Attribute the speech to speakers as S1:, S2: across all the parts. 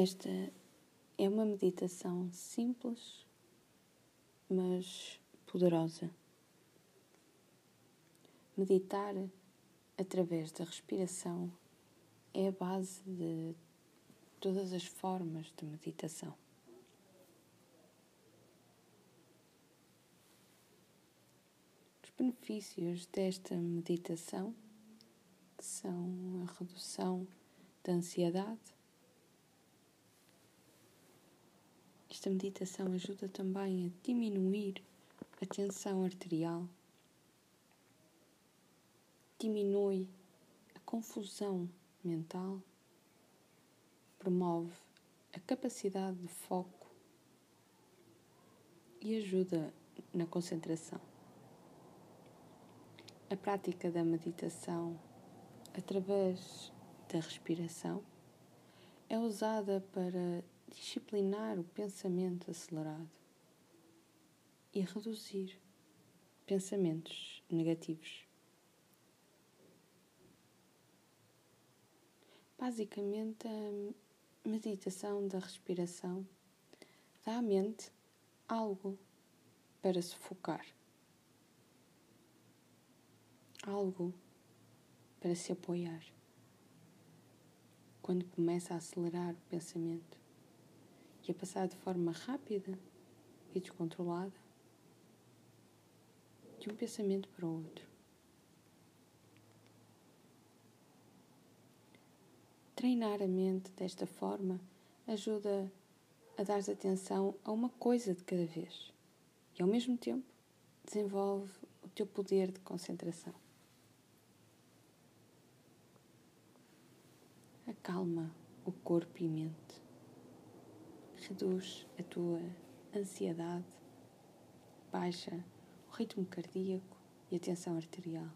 S1: Esta é uma meditação simples, mas poderosa. Meditar através da respiração é a base de todas as formas de meditação. Os benefícios desta meditação são a redução da ansiedade. Esta meditação ajuda também a diminuir a tensão arterial, diminui a confusão mental, promove a capacidade de foco e ajuda na concentração. A prática da meditação através da respiração é usada para disciplinar o pensamento acelerado e reduzir pensamentos negativos. Basicamente, a meditação da respiração dá à mente algo para se focar, algo para se apoiar. Quando começa a acelerar o pensamento e a passar de forma rápida e descontrolada de um pensamento para o outro. Treinar a mente desta forma ajuda a dar atenção a uma coisa de cada vez e, ao mesmo tempo, desenvolve o teu poder de concentração. Acalma o corpo e mente. Reduz a tua ansiedade. Baixa o ritmo cardíaco e a tensão arterial.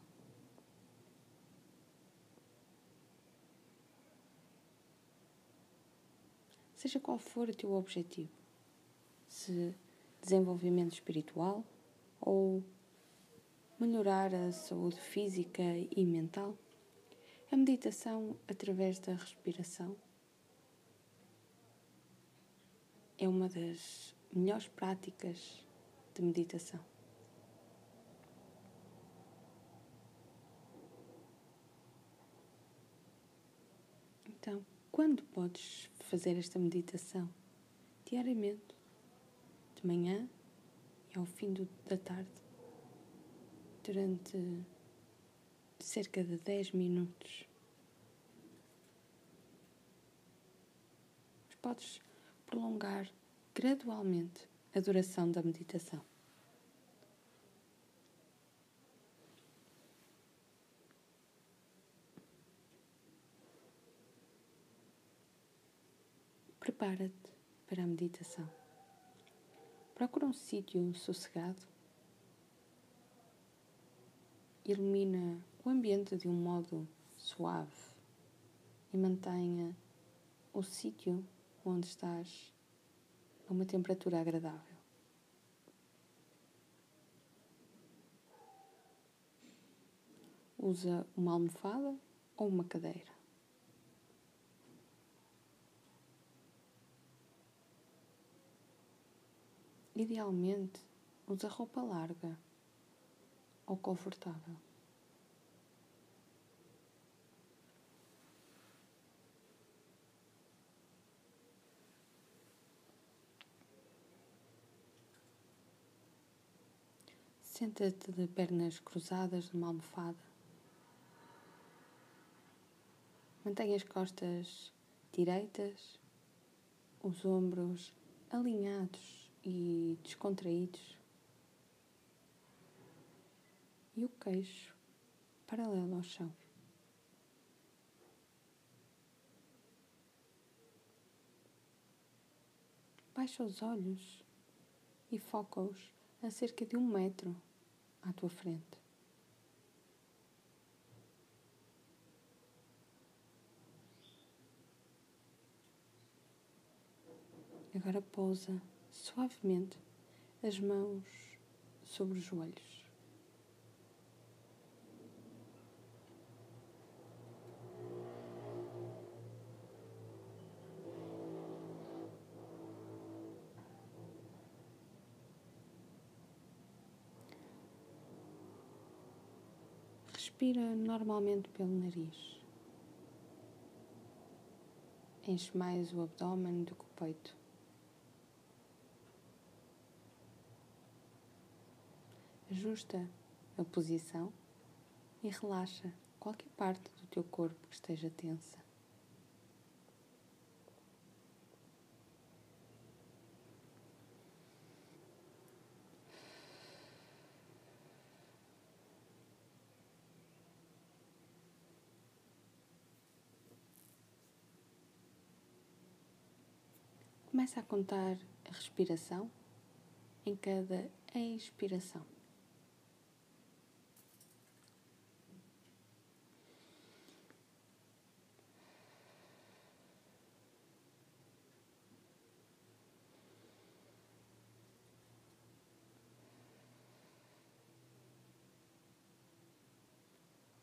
S1: seja qual for o teu objetivo, se desenvolvimento espiritual ou melhorar a saúde física e mental, a meditação através da respiração é uma das melhores práticas de meditação. Então, quando podes fazer esta meditação diariamente, de manhã e ao fim do, da tarde, durante cerca de 10 minutos. Podes prolongar gradualmente a duração da meditação. Prepara-te para a meditação. Procura um sítio sossegado. Ilumina o ambiente de um modo suave e mantenha o sítio onde estás a uma temperatura agradável. Usa uma almofada ou uma cadeira. Idealmente, usa roupa larga ou confortável. Senta-te de pernas cruzadas numa almofada. Mantenha as costas direitas, os ombros alinhados e descontraídos, e o queixo paralelo ao chão. Baixa os olhos e foca-os a cerca de um metro à tua frente. Agora pousa suavemente as mãos sobre os joelhos. Respira normalmente pelo nariz. Enche mais o abdômen do que o peito. Ajusta a posição e relaxa qualquer parte do teu corpo que esteja tensa. Começa a contar a respiração em cada expiração.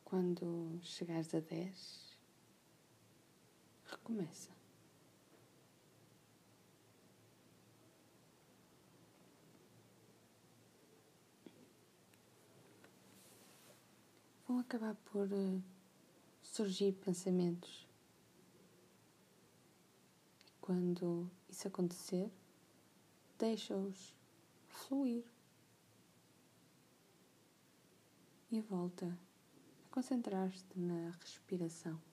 S1: Quando chegares a dez, recomeça. Vão acabar por uh, surgir pensamentos. E quando isso acontecer, deixa-os fluir e volta a concentrar-te na respiração.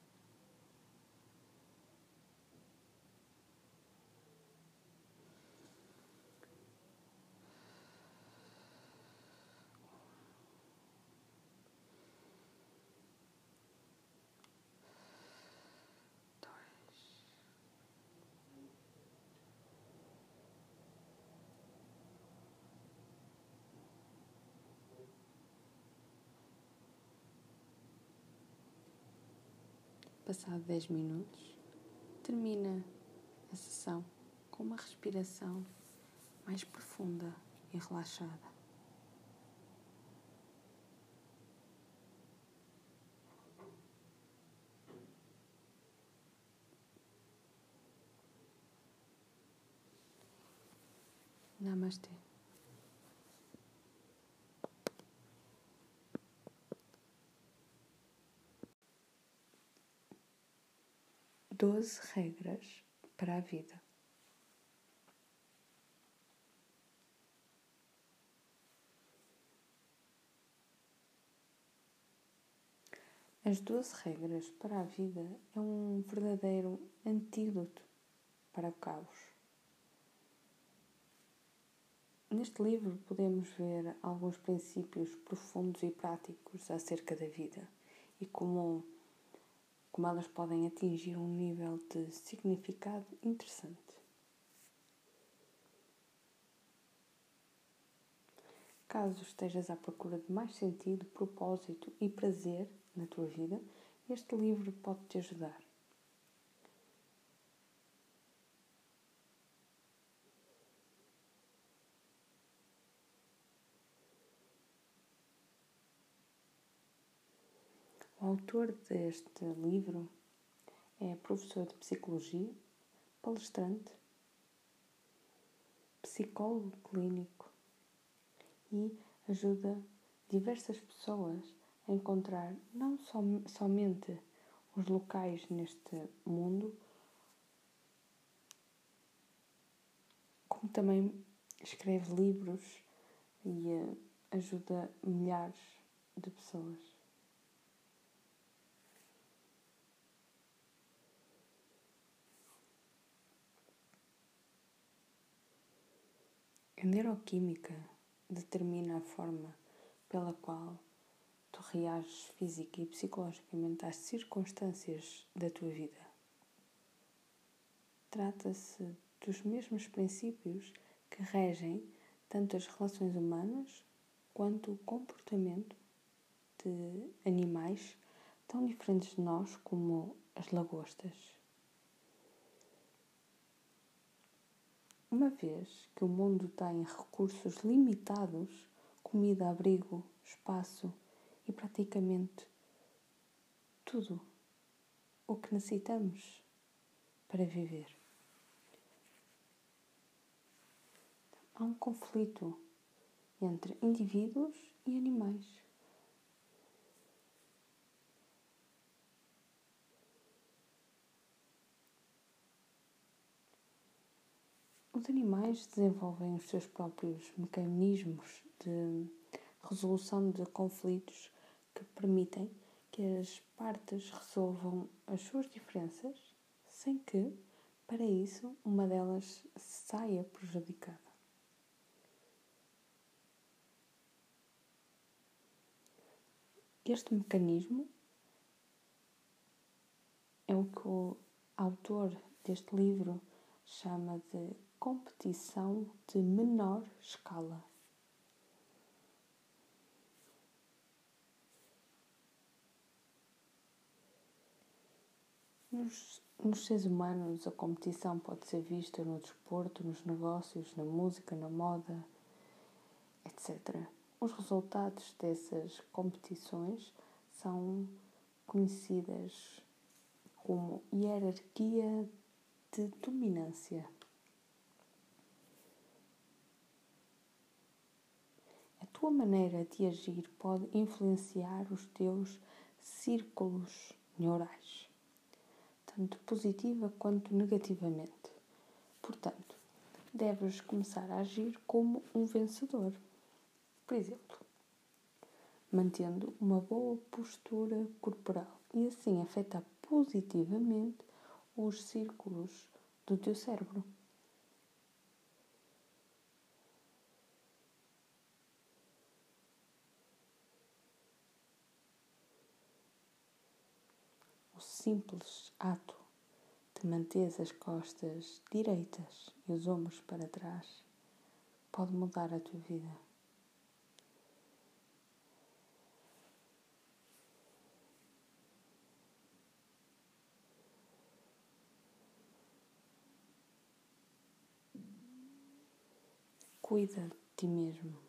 S1: Passado 10 minutos, termina a sessão com uma respiração mais profunda e relaxada. Namastê. Doze regras para a vida. As doze regras para a vida é um verdadeiro antídoto para o caos. Neste livro podemos ver alguns princípios profundos e práticos acerca da vida e como como elas podem atingir um nível de significado interessante. Caso estejas à procura de mais sentido, propósito e prazer na tua vida, este livro pode te ajudar. O autor deste livro é professor de psicologia, palestrante, psicólogo clínico e ajuda diversas pessoas a encontrar não som, somente os locais neste mundo, como também escreve livros e eh, ajuda milhares de pessoas. A neuroquímica determina a forma pela qual tu reages física e psicologicamente às circunstâncias da tua vida. Trata-se dos mesmos princípios que regem tanto as relações humanas quanto o comportamento de animais tão diferentes de nós como as lagostas. Uma vez que o mundo tem recursos limitados comida, abrigo, espaço e praticamente tudo o que necessitamos para viver. Há um conflito entre indivíduos e animais. Os animais desenvolvem os seus próprios mecanismos de resolução de conflitos que permitem que as partes resolvam as suas diferenças sem que, para isso, uma delas saia prejudicada. Este mecanismo é o que o autor deste livro chama de competição de menor escala. Nos, nos seres humanos, a competição pode ser vista no desporto, nos negócios, na música, na moda, etc. Os resultados dessas competições são conhecidas como hierarquia de dominância. A tua maneira de agir pode influenciar os teus círculos neurais tanto positiva quanto negativamente. Portanto, deves começar a agir como um vencedor. Por exemplo, mantendo uma boa postura corporal e assim afetar positivamente os círculos do teu cérebro. Simples ato de manter as costas direitas e os ombros para trás pode mudar a tua vida. Cuida de ti mesmo.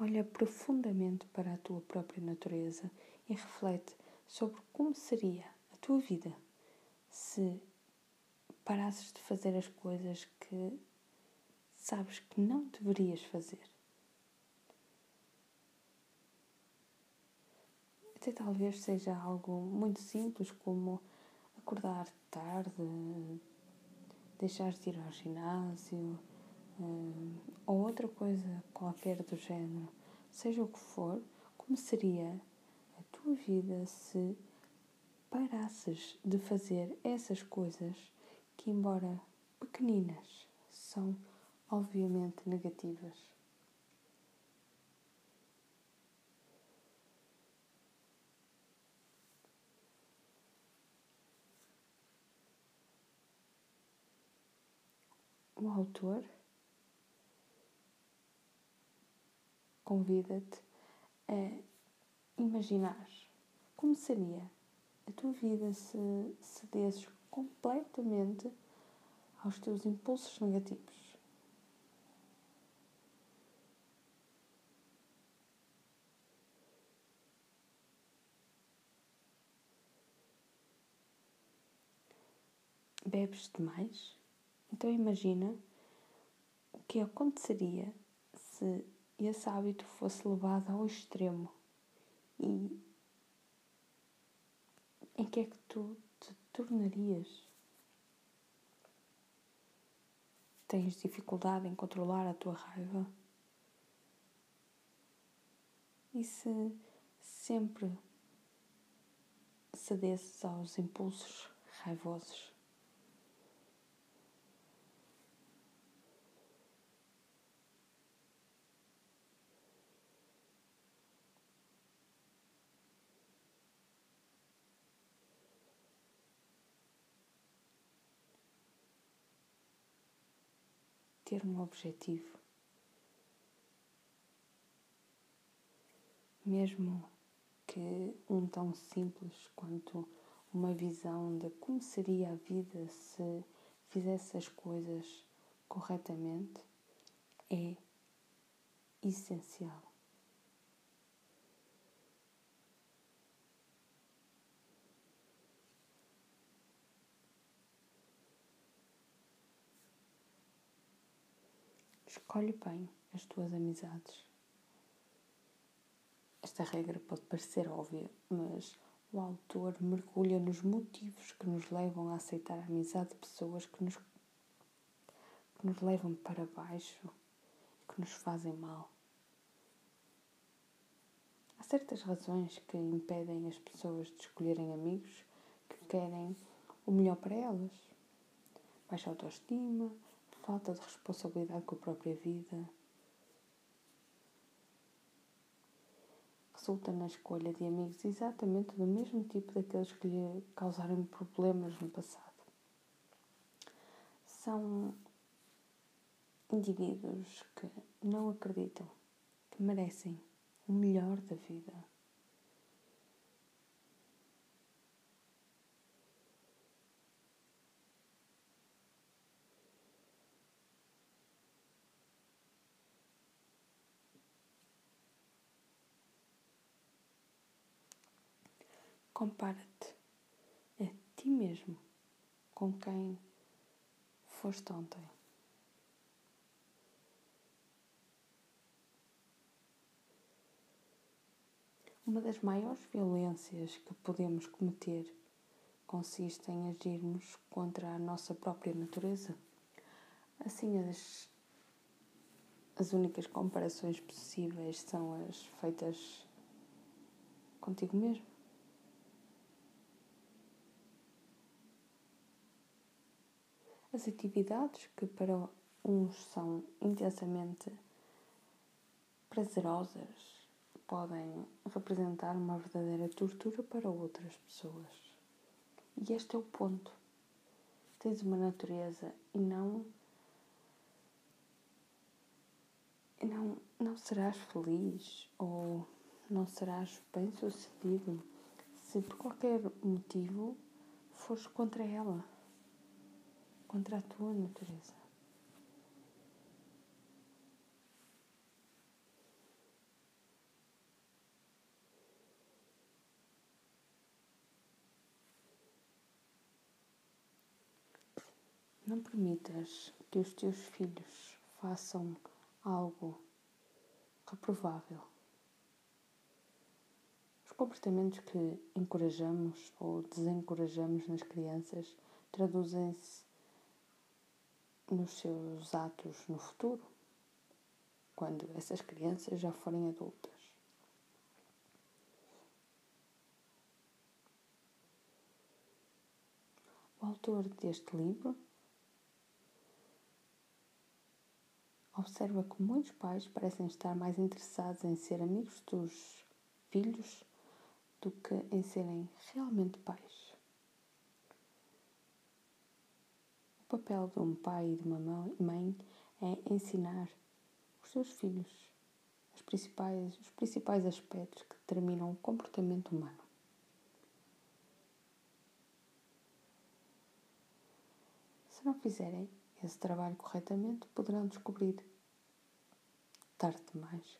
S1: Olha profundamente para a tua própria natureza e reflete sobre como seria a tua vida se parasses de fazer as coisas que sabes que não deverias fazer. Até talvez seja algo muito simples como acordar tarde, deixar de ir ao ginásio ou outra coisa qualquer do género, seja o que for, como seria a tua vida se parasses de fazer essas coisas que, embora pequeninas, são obviamente negativas? O autor convida-te a imaginar como seria a tua vida se cedesses completamente aos teus impulsos negativos. Bebes demais? Então imagina o que aconteceria se esse hábito fosse levado ao extremo e em que é que tu te tornarias? Tens dificuldade em controlar a tua raiva? E se sempre cedesses aos impulsos raivosos? Ter um objetivo. Mesmo que um tão simples quanto uma visão de como seria a vida se fizesse as coisas corretamente, é essencial. Escolhe bem as tuas amizades. Esta regra pode parecer óbvia, mas o autor mergulha nos motivos que nos levam a aceitar a amizade de pessoas que nos, que nos levam para baixo e que nos fazem mal. Há certas razões que impedem as pessoas de escolherem amigos que querem o melhor para elas. Baixa autoestima, falta de responsabilidade com a própria vida. Resulta na escolha de amigos exatamente do mesmo tipo daqueles que lhe causaram problemas no passado. São indivíduos que não acreditam que merecem o melhor da vida. Compara-te a ti mesmo com quem foste ontem. Uma das maiores violências que podemos cometer consiste em agirmos contra a nossa própria natureza. Assim, as, as únicas comparações possíveis são as feitas contigo mesmo. As atividades que para uns são intensamente prazerosas podem representar uma verdadeira tortura para outras pessoas. E este é o ponto. Tens uma natureza e não. E não, não serás feliz ou não serás bem sucedido se por qualquer motivo fores contra ela, contra a tua natureza. Não permitas que os teus filhos façam algo reprovável. Os comportamentos que encorajamos ou desencorajamos nas crianças traduzem-se nos seus atos no futuro, quando essas crianças já forem adultas. O autor deste livro Observa que muitos pais parecem estar mais interessados em ser amigos dos filhos do que em serem realmente pais. O papel de um pai e de uma mãe é ensinar os seus filhos os principais, os principais aspectos que determinam o comportamento humano. Se não fizerem esse trabalho corretamente, poderão descobrir, tarde demais,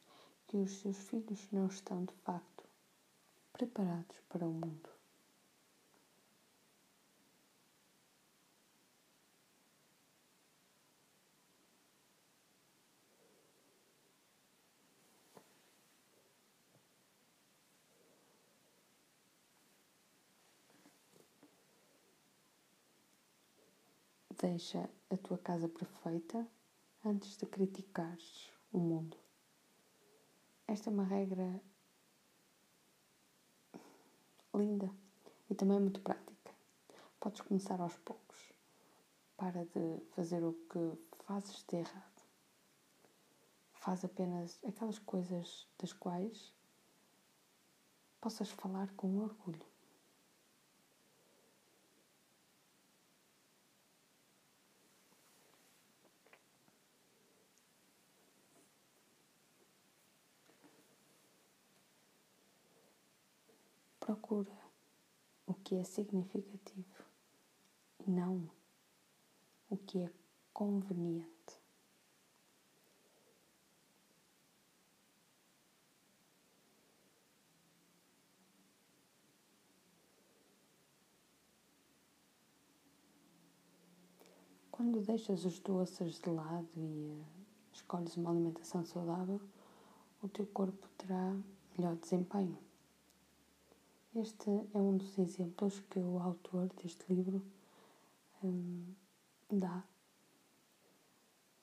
S1: que os seus filhos não estão de facto preparados para o mundo. Deixa a tua casa perfeita antes de criticares o mundo. Esta é uma regra linda e também muito prática. Podes começar aos poucos. Para de fazer o que fazes de errado. Faz apenas aquelas coisas das quais possas falar com orgulho. Procura o que é significativo e não o que é conveniente. Quando deixas os doces de lado e uh, escolhes uma alimentação saudável, o teu corpo terá melhor desempenho Este é um dos exemplos que o autor deste livro hum, dá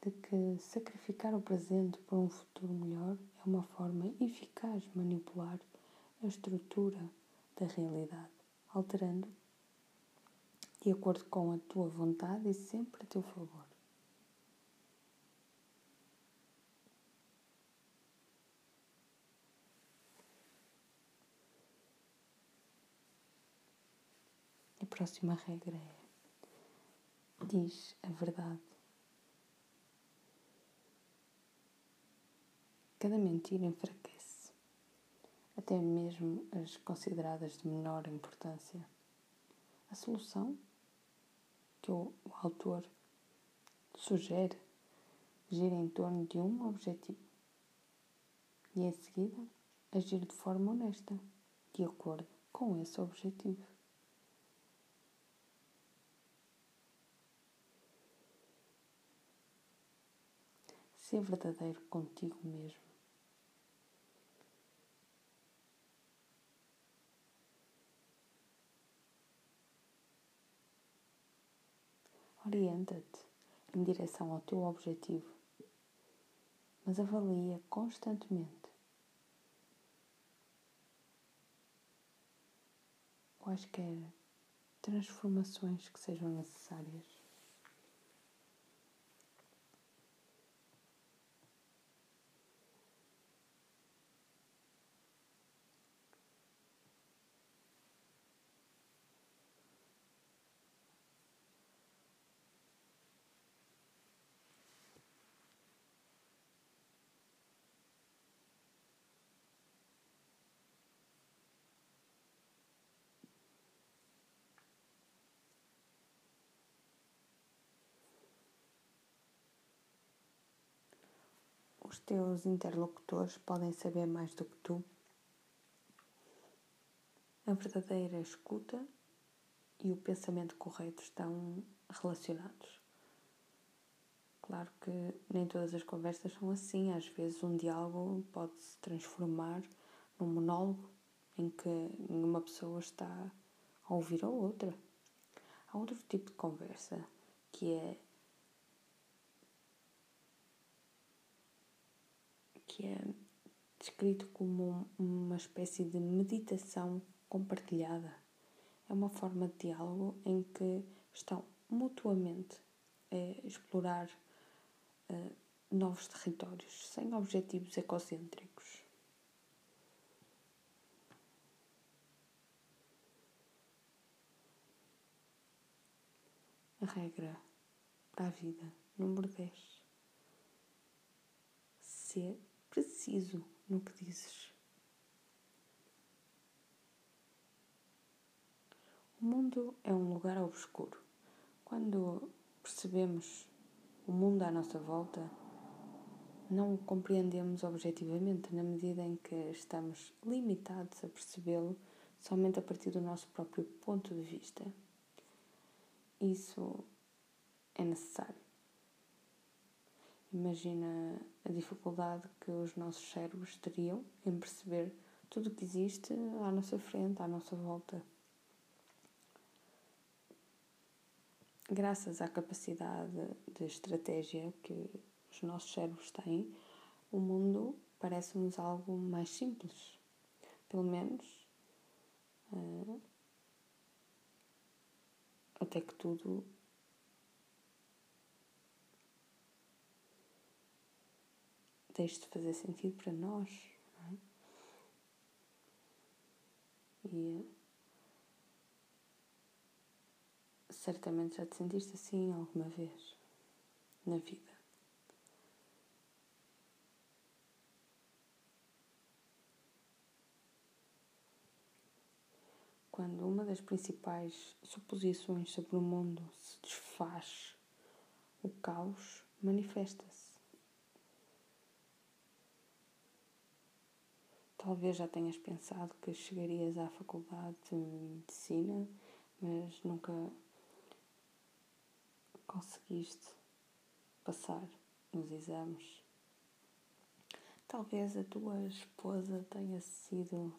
S1: de que sacrificar o presente por um futuro melhor é uma forma eficaz de manipular a estrutura da realidade, alterando de acordo com a tua vontade e sempre a teu favor. A próxima regra é: diz a verdade. Cada mentira enfraquece, até mesmo as consideradas de menor importância. A solução que o, o autor sugere gira em torno de um objetivo e, em seguida, agir de forma honesta, de acordo com esse objetivo. Ser verdadeiro contigo mesmo. Orienta-te em direção ao teu objetivo, mas avalia constantemente quaisquer transformações que sejam necessárias. Os teus interlocutores podem saber mais do que tu. A verdadeira escuta e o pensamento correto estão relacionados. Claro que nem todas as conversas são assim, às vezes um diálogo pode se transformar num monólogo em que uma pessoa está a ouvir a outra. Há outro tipo de conversa que é é descrito como uma espécie de meditação compartilhada. É uma forma de diálogo em que estão mutuamente a explorar uh, novos territórios, sem objetivos egocêntricos. A regra para a vida, número 10. Ser preciso no que dizes. O mundo é um lugar obscuro. Quando percebemos o mundo à nossa volta, não o compreendemos objetivamente na medida em que estamos limitados a percebê-lo somente a partir do nosso próprio ponto de vista. Isso é necessário. Imagina a dificuldade que os nossos cérebros teriam em perceber tudo o que existe à nossa frente, à nossa volta. Graças à capacidade de estratégia que os nossos cérebros têm, o mundo parece-nos algo mais simples. Pelo menos uh, até que tudo deixe de fazer sentido para nós. É? E certamente já te sentiste assim alguma vez na vida. Quando uma das principais suposições sobre o mundo se desfaz, o caos manifesta-se. Talvez já tenhas pensado que chegarias à faculdade de medicina, mas nunca conseguiste passar nos exames. Talvez a tua esposa tenha sido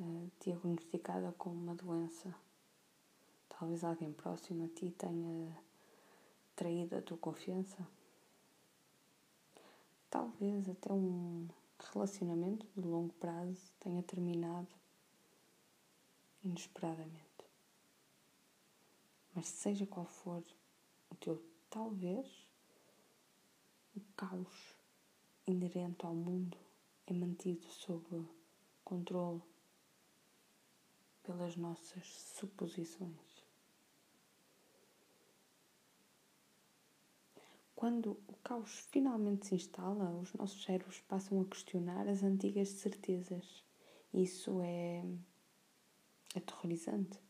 S1: uh, diagnosticada com uma doença. Talvez alguém próximo a ti tenha traído a tua confiança. Talvez até um relacionamento de longo prazo tenha terminado inesperadamente. Mas seja qual for o teu talvez, o caos inerente ao mundo é mantido sob controle pelas nossas suposições. Quando o caos finalmente se instala, os nossos cérebros passam a questionar as antigas certezas. Isso é aterrorizante.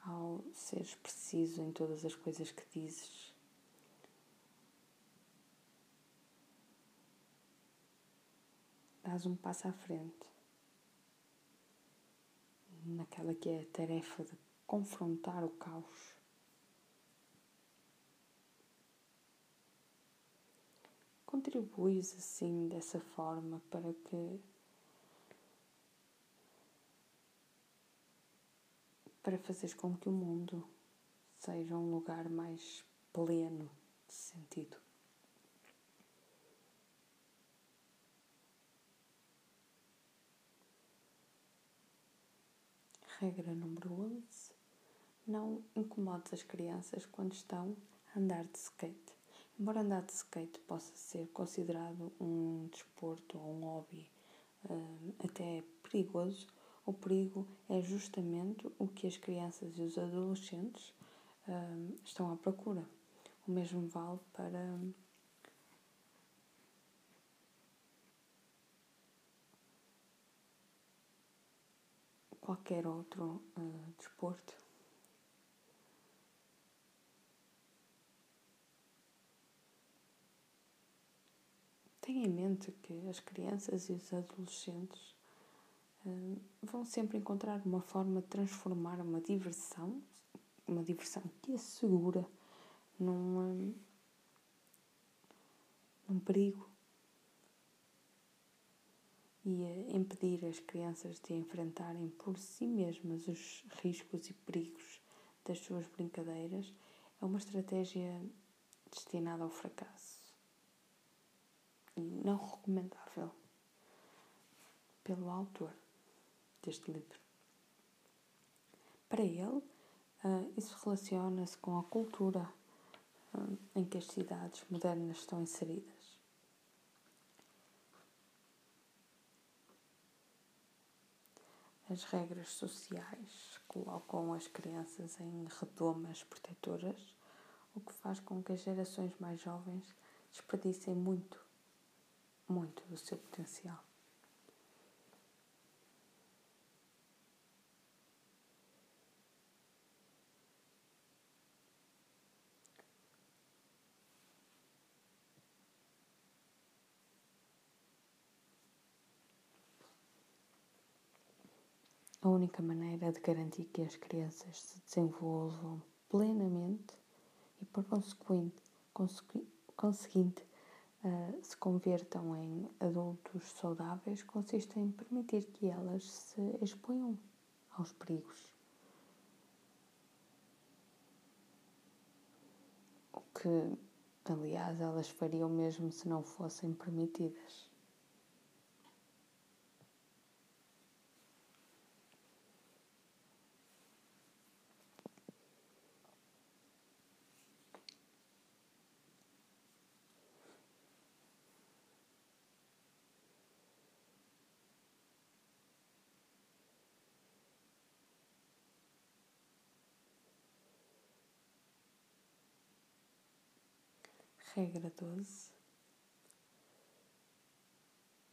S1: Ao seres preciso em todas as coisas que dizes, dás um passo à frente naquela que é a tarefa de confrontar o caos. Contribuis assim dessa forma para que para fazeres com que o mundo seja um lugar mais pleno de sentido. Regra número 11. Não incomodes as crianças quando estão a andar de skate. Embora andar de skate possa ser considerado um desporto ou um hobby uh, até perigoso, o perigo é justamente o que as crianças e os adolescentes uh, estão à procura. O mesmo vale para qualquer outro uh, desporto. Tenha em mente que as crianças e os adolescentes uh, vão sempre encontrar uma forma de transformar uma diversão, uma diversão que é segura, num, num perigo e impedir as crianças de enfrentarem por si mesmas os riscos e perigos das suas brincadeiras é uma estratégia destinada ao fracasso e não recomendável pelo autor deste livro. Para ele, uh, isso relaciona-se com a cultura uh, em que as cidades modernas estão inseridas. As regras sociais colocam as crianças em redomas protetoras, o que faz com que as gerações mais jovens desperdicem muito, muito do seu potencial. A única maneira de garantir que as crianças se desenvolvam plenamente e, por conseguinte uh, se convertam em adultos saudáveis consiste em permitir que elas se exponham aos perigos. O que, aliás, elas fariam mesmo se não fossem permitidas. Regra 12.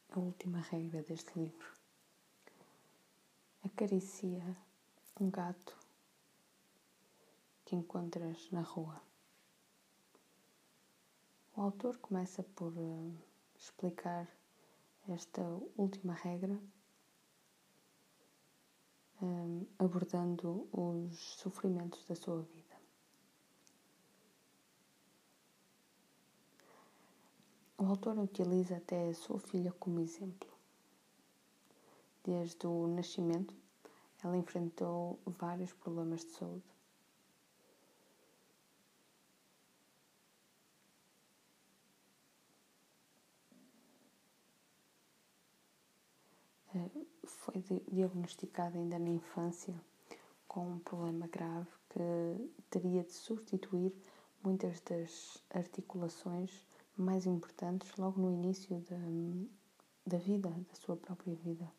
S1: A última regra deste livro. Acaricia um gato que encontras na rua. O autor começa por uh, explicar esta última regra, um, abordando os sofrimentos da sua vida. O autor utiliza até a sua filha como exemplo. Desde o nascimento, ela enfrentou vários problemas de saúde. Eh, foi diagnosticada ainda na infância com um problema grave que teria de substituir muitas das articulações mais importantes logo no início da, da vida, da sua própria vida.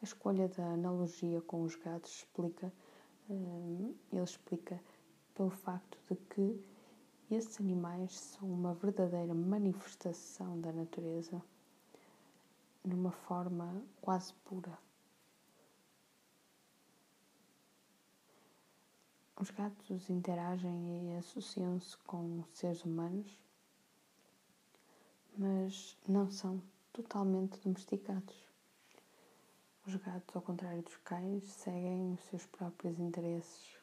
S1: A escolha da analogia com os gatos explica, eh, ele explica pelo facto de que esses animais são uma verdadeira manifestação da natureza numa forma quase pura. Os gatos interagem e associam-se com seres humanos, mas não são totalmente domesticados. Os gatos, ao contrário dos cães, seguem os seus próprios interesses.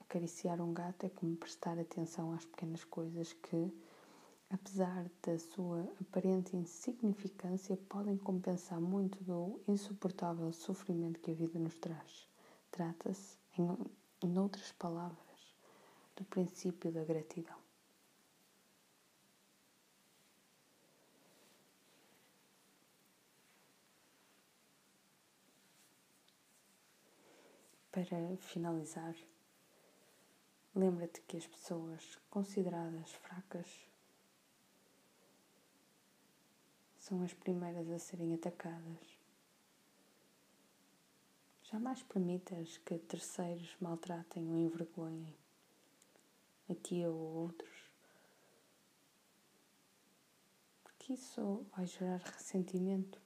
S1: Acariciar um gato é como prestar atenção às pequenas coisas que apesar da sua aparente insignificância, podem compensar muito do insuportável sofrimento que a vida nos traz. Trata-se, em, em outras palavras, do princípio da gratidão. Para finalizar, lembra-te que as pessoas consideradas fracas são as primeiras a serem atacadas. Jamais permitas que terceiros maltratem ou envergonhem a ti ou outros, porque isso vai gerar ressentimento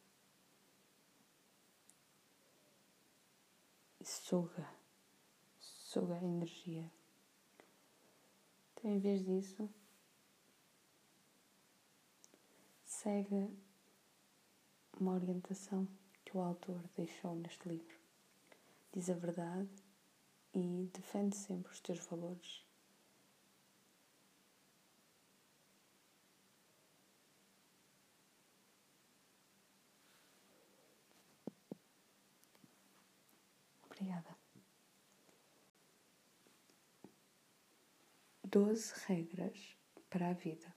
S1: e suga, suga a energia. Então, em vez disso, segue uma orientação que o autor deixou neste livro. Diz a verdade e defende sempre os teus valores. Obrigada. Doze regras para a vida.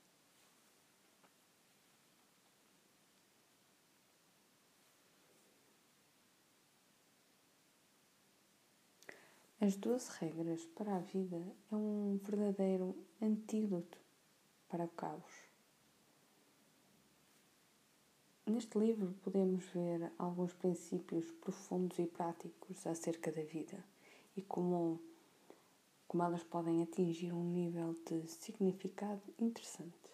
S1: As doze regras para a vida é um verdadeiro antídoto para o caos. Neste livro podemos ver alguns princípios profundos e práticos acerca da vida e como, como elas podem atingir um nível de significado interessante.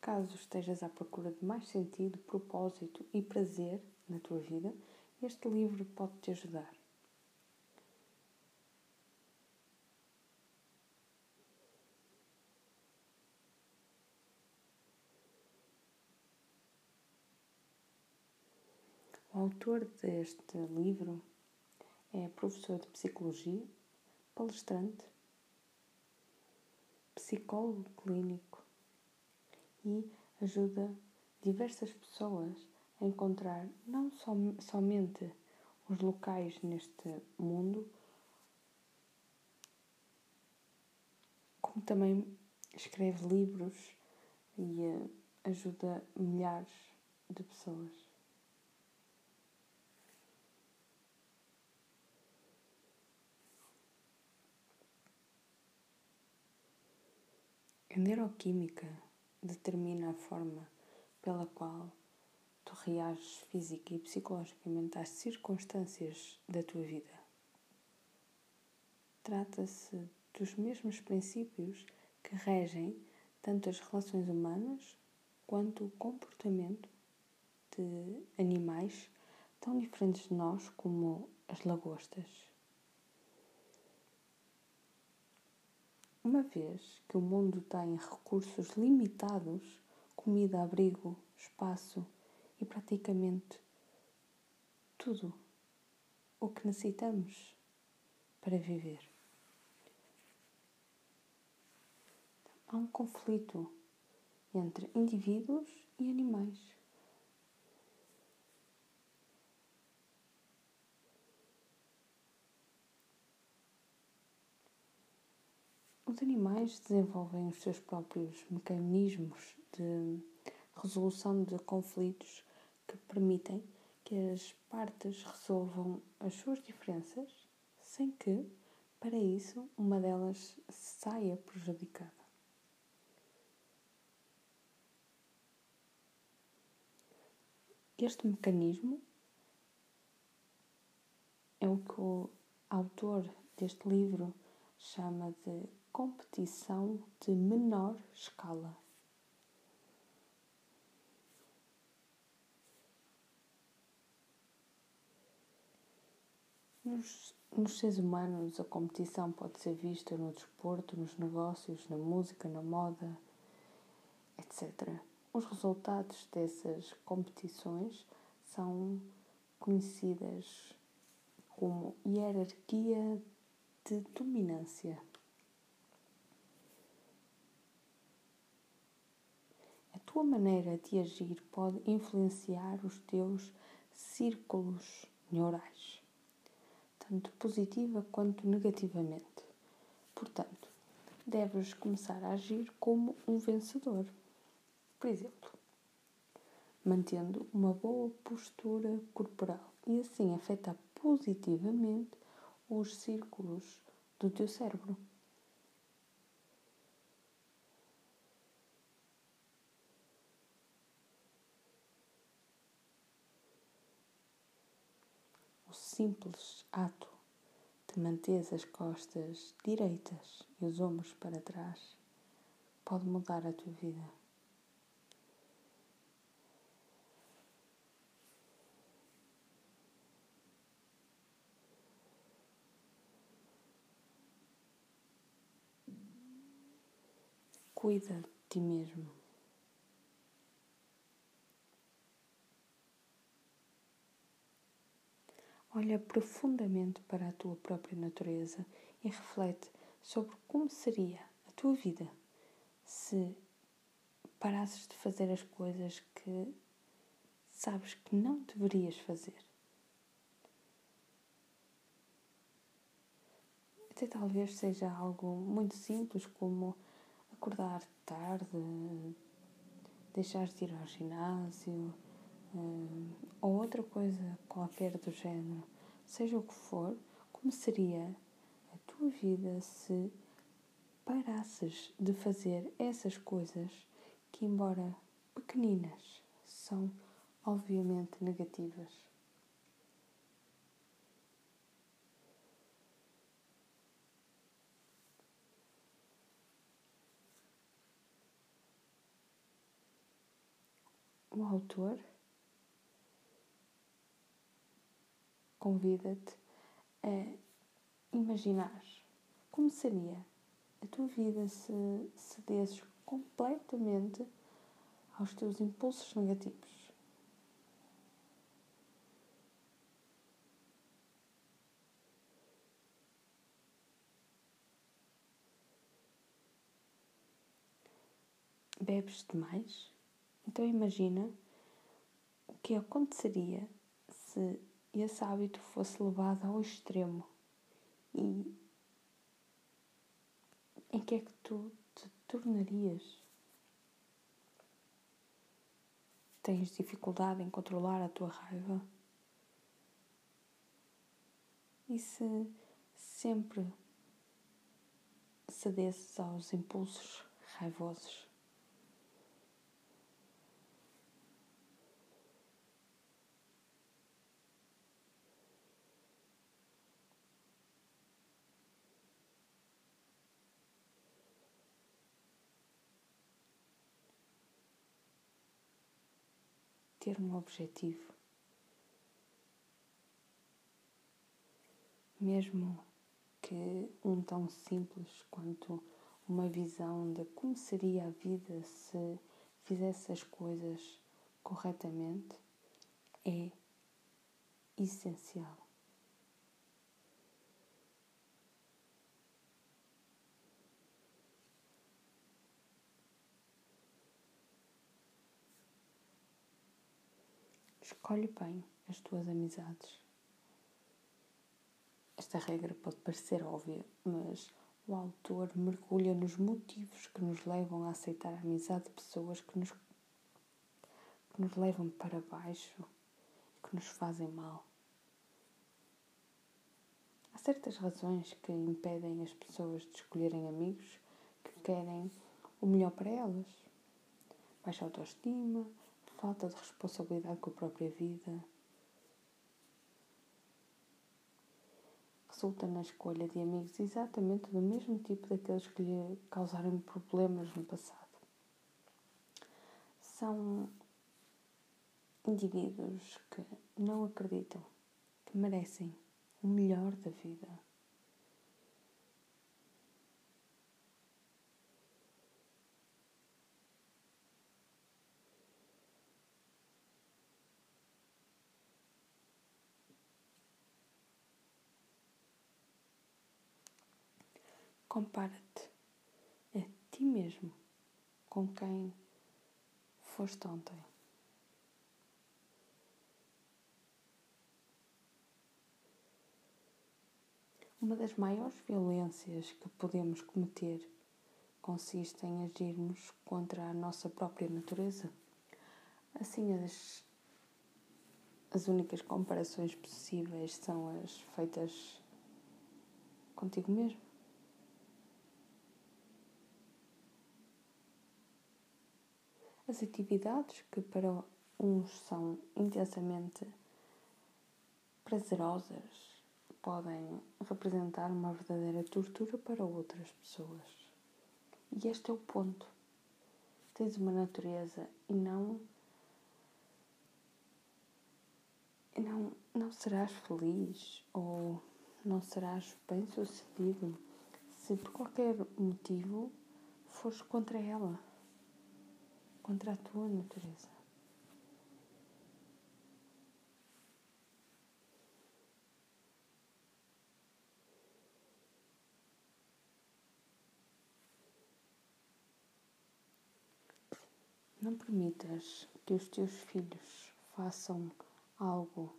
S1: Caso estejas à procura de mais sentido, propósito e prazer na tua vida, este livro pode te ajudar. O autor deste livro é professor de psicologia, palestrante, psicólogo clínico e ajuda diversas pessoas encontrar não som, somente os locais neste mundo, como também escreve livros e uh, ajuda milhares de pessoas. A neuroquímica determina a forma pela qual tu reages física e psicologicamente às circunstâncias da tua vida. Trata-se dos mesmos princípios que regem tanto as relações humanas quanto o comportamento de animais tão diferentes de nós como as lagostas. Uma vez que o mundo tem recursos limitados comida, abrigo, espaço e praticamente tudo o que necessitamos para viver. Há um conflito entre indivíduos e animais. Os animais desenvolvem os seus próprios mecanismos de resolução de conflitos que permitem que as partes resolvam as suas diferenças sem que, para isso, uma delas saia prejudicada. Este mecanismo é o que o autor deste livro chama de competição de menor escala. Nos, nos seres humanos, a competição pode ser vista no desporto, nos negócios, na música, na moda, etc. Os resultados dessas competições são conhecidas como hierarquia de dominância. tua maneira de agir pode influenciar os teus círculos neurais, tanto positiva quanto negativamente. Portanto, deves começar a agir como um vencedor. Por exemplo, mantendo uma boa postura corporal e assim afeta positivamente os círculos do teu cérebro. Simples ato de manter as costas direitas e os ombros para trás pode mudar a tua vida. Cuida de ti mesmo. Olha profundamente para a tua própria natureza e reflete sobre como seria a tua vida se parasses de fazer as coisas que sabes que não deverias fazer. Até talvez seja algo muito simples como acordar tarde, deixar de ir ao ginásio, ou outra coisa qualquer do género, seja o que for, como seria a tua vida se parasses de fazer essas coisas que, embora pequeninas, são obviamente negativas. O autor convida-te a imaginar como seria a tua vida se cedesses completamente aos teus impulsos negativos. Bebes demais? Então imagina o que aconteceria se esse hábito fosse levado ao extremo e em que é que tu te tornarias? Tens dificuldade em controlar a tua raiva? E se sempre cedesses aos impulsos raivosos? Ter um objetivo. Mesmo que um tão simples quanto uma visão de como seria a vida se fizesse as coisas corretamente, é essencial. Escolhe bem as tuas amizades. Esta regra pode parecer óbvia, mas o autor mergulha nos motivos que nos levam a aceitar a amizade de pessoas que nos, que nos levam para baixo e que nos fazem mal. Há certas razões que impedem as pessoas de escolherem amigos que querem o melhor para elas. Baixa autoestima, falta de responsabilidade com a própria vida. Resulta na escolha de amigos exatamente do mesmo tipo daqueles que lhe causaram problemas no passado. São indivíduos que não acreditam que merecem o melhor da vida. Compara-te a ti mesmo com quem foste ontem. Uma das maiores violências que podemos cometer consiste em agirmos contra a nossa própria natureza. Assim, as, as únicas comparações possíveis são as feitas contigo mesmo. As atividades que para uns são intensamente prazerosas podem representar uma verdadeira tortura para outras pessoas. E este é o ponto. Tens uma natureza e não não, não serás feliz ou não serás bem sucedido se por qualquer motivo fores contra ela contra a tua natureza. Não permitas que os teus filhos façam algo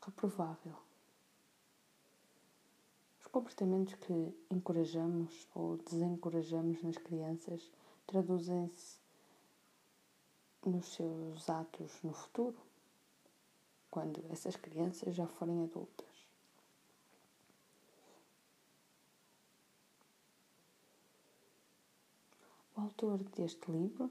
S1: reprovável. Os comportamentos que encorajamos ou desencorajamos nas crianças traduzem-se nos seus atos no futuro, quando essas crianças já forem adultas. O autor deste livro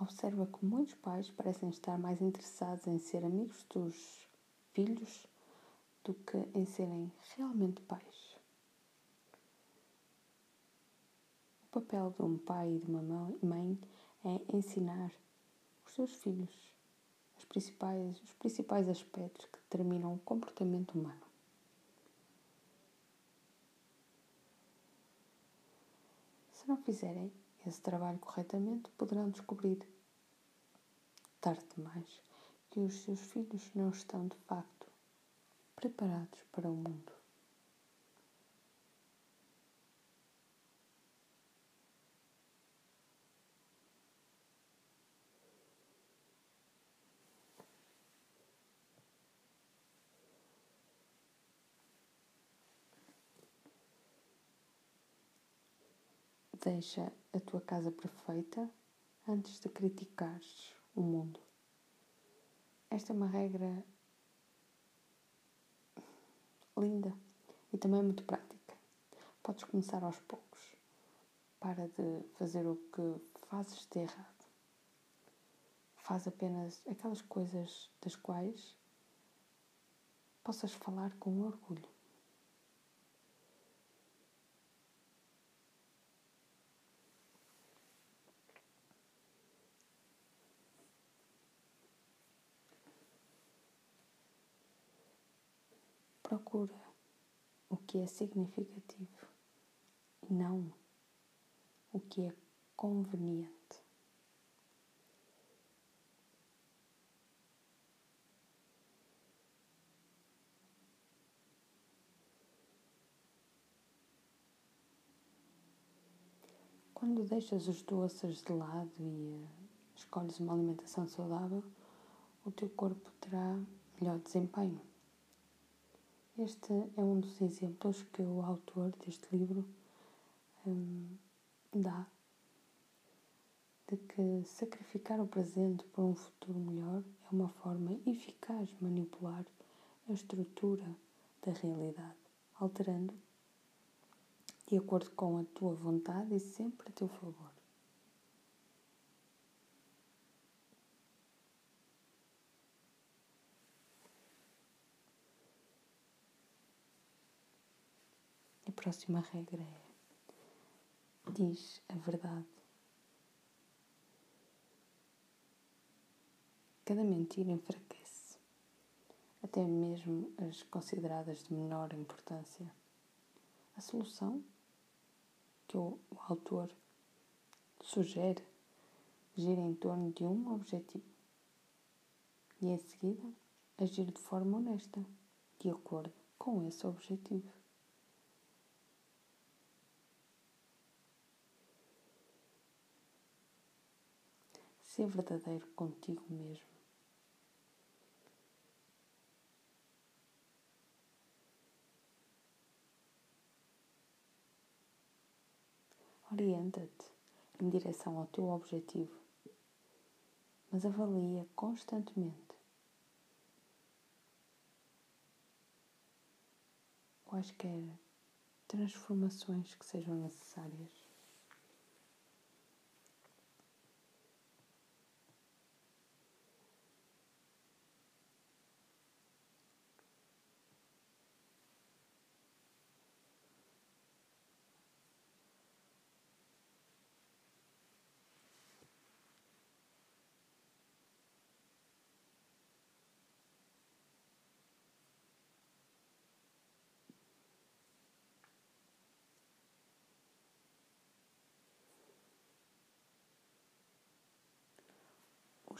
S1: observa que muitos pais parecem estar mais interessados em ser amigos dos filhos do que em serem realmente pais. O papel de um pai e de uma mãe é ensinar os seus filhos os principais, os principais aspectos que determinam o comportamento humano. Se não fizerem esse trabalho corretamente, poderão descobrir, tarde demais, que os seus filhos não estão de facto preparados para o mundo. Deixa a tua casa perfeita antes de criticares o mundo. Esta é uma regra linda e também muito prática. Podes começar aos poucos. Para de fazer o que fazes de errado. Faz apenas aquelas coisas das quais possas falar com orgulho. procura o que é significativo e não o que é conveniente. Quando deixas os doces de lado e eh, escolhes uma alimentação saudável, o teu corpo terá melhor desempenho. Este é um dos exemplos que o autor deste livro um, dá de que sacrificar o presente por um futuro melhor é uma forma eficaz de manipular a estrutura da realidade, alterando de acordo com a tua vontade e sempre a teu favor. A próxima regra é: diz a verdade. Cada mentira enfraquece, até mesmo as consideradas de menor importância. A solução que o, autor sugere gira em torno de um objetivo e, em seguida, agir de forma honesta, de acordo com esse objetivo. Ser verdadeiro contigo mesmo. Orienta-te em direção ao teu objetivo, mas avalia constantemente quaisquer transformações que sejam necessárias.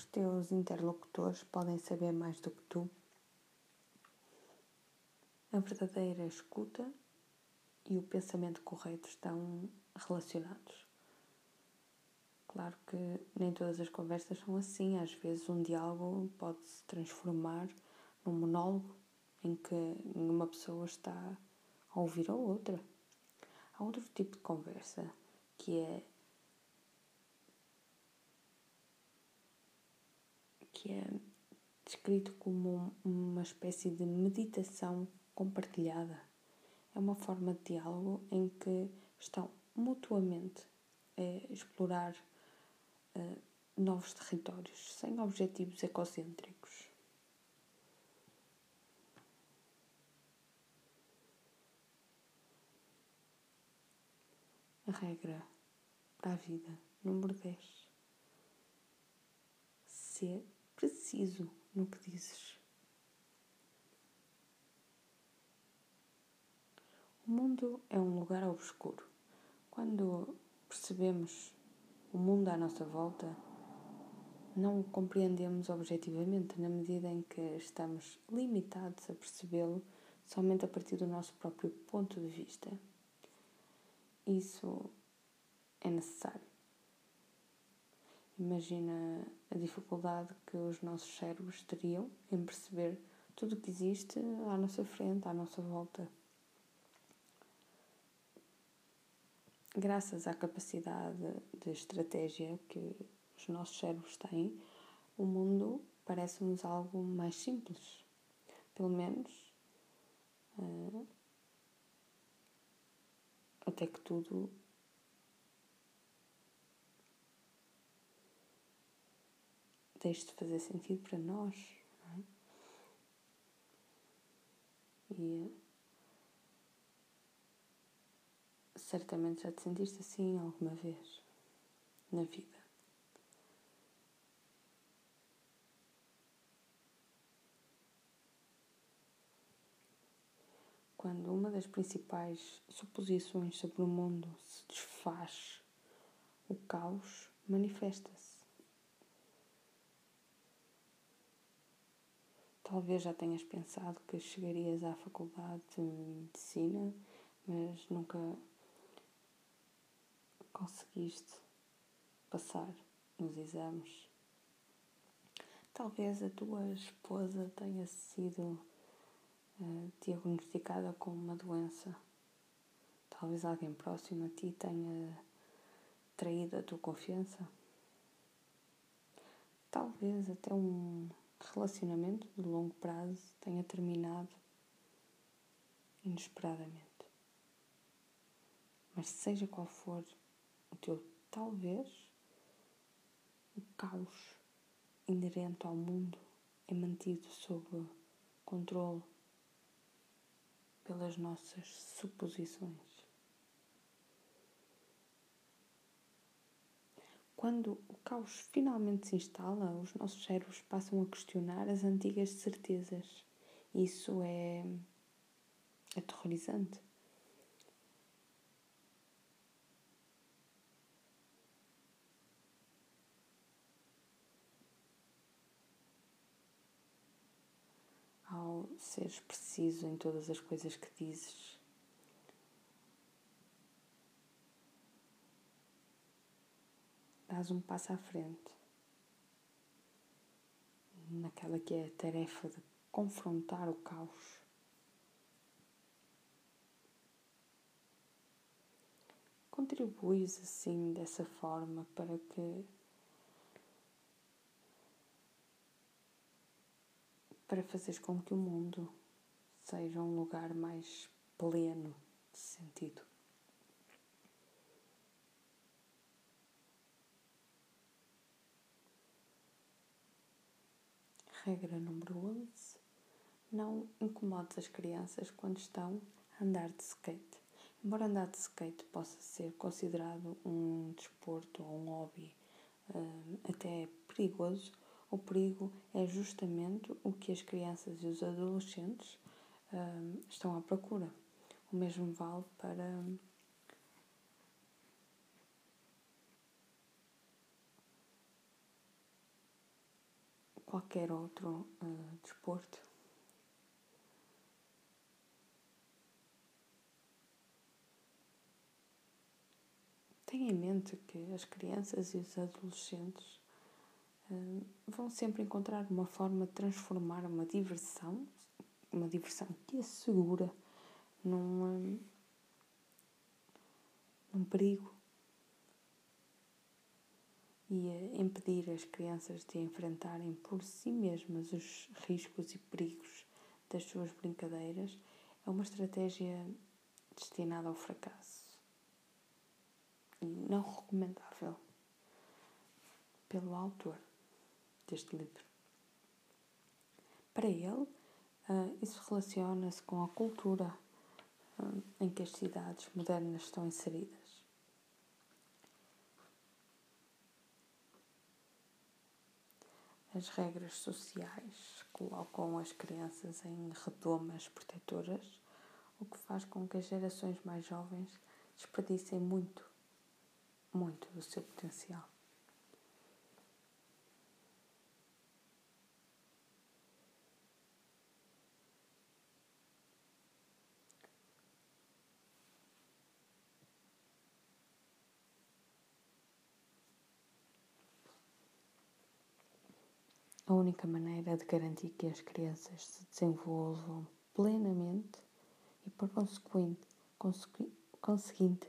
S1: Os teus interlocutores podem saber mais do que tu. A verdadeira escuta e o pensamento correto estão relacionados. Claro que nem todas as conversas são assim, às vezes um diálogo pode se transformar num monólogo em que uma pessoa está a ouvir a outra. Há outro tipo de conversa que é que é descrito como uma espécie de meditação compartilhada. É uma forma de diálogo em que estão mutuamente a explorar uh, novos territórios, sem objetivos egocêntricos. A regra para a vida, número 10. Ser preciso no que dizes. O mundo é um lugar obscuro. Quando percebemos o mundo à nossa volta, não o compreendemos objetivamente, na medida em que estamos limitados a percebê-lo somente a partir do nosso próprio ponto de vista. Isso é necessário. Imagina a dificuldade que os nossos cérebros teriam em perceber tudo o que existe à nossa frente, à nossa volta. Graças à capacidade de estratégia que os nossos cérebros têm, o mundo parece-nos algo mais simples. Pelo menos uh, até que tudo deixe de fazer sentido para nós. É? E certamente já te sentiste assim alguma vez na vida. Quando uma das principais suposições sobre o mundo se desfaz, o caos manifesta-se. Talvez já tenhas pensado que chegarias à faculdade de medicina, mas nunca conseguiste passar nos exames. Talvez a tua esposa tenha sido uh, diagnosticada com uma doença. Talvez alguém próximo a ti tenha traído a tua confiança. Talvez até um relacionamento de longo prazo tenha terminado inesperadamente. Mas seja qual for o teu talvez, o caos inerente ao mundo é mantido sob controle pelas nossas suposições. Quando o caos finalmente se instala, os nossos cérebros passam a questionar as antigas certezas. Isso é aterrorizante. Ao seres preciso em todas as coisas que dizes, dás um passo à frente naquela que é a tarefa de confrontar o caos. Contribuis assim dessa forma para que para fazeres com que o mundo seja um lugar mais pleno de sentido. Regra número 11. Não incomodes as crianças quando estão a andar de skate. Embora andar de skate possa ser considerado um desporto ou um hobby uh, até perigoso, o perigo é justamente o que as crianças e os adolescentes uh, estão à procura. O mesmo vale para qualquer outro uh, desporto. Tenha em mente que as crianças e os adolescentes uh, vão sempre encontrar uma forma de transformar uma diversão, uma diversão que é segura, num, num perigo e impedir as crianças de enfrentarem por si mesmas os riscos e perigos das suas brincadeiras é uma estratégia destinada ao fracasso e não recomendável pelo autor deste livro. Para ele, uh, isso relaciona-se com a cultura uh, em que as cidades modernas estão inseridas. As regras sociais colocam as crianças em redomas protetoras, o que faz com que as gerações mais jovens desperdicem muito, muito do seu potencial. A única maneira de garantir que as crianças se desenvolvam plenamente e, por consequente, conseguinte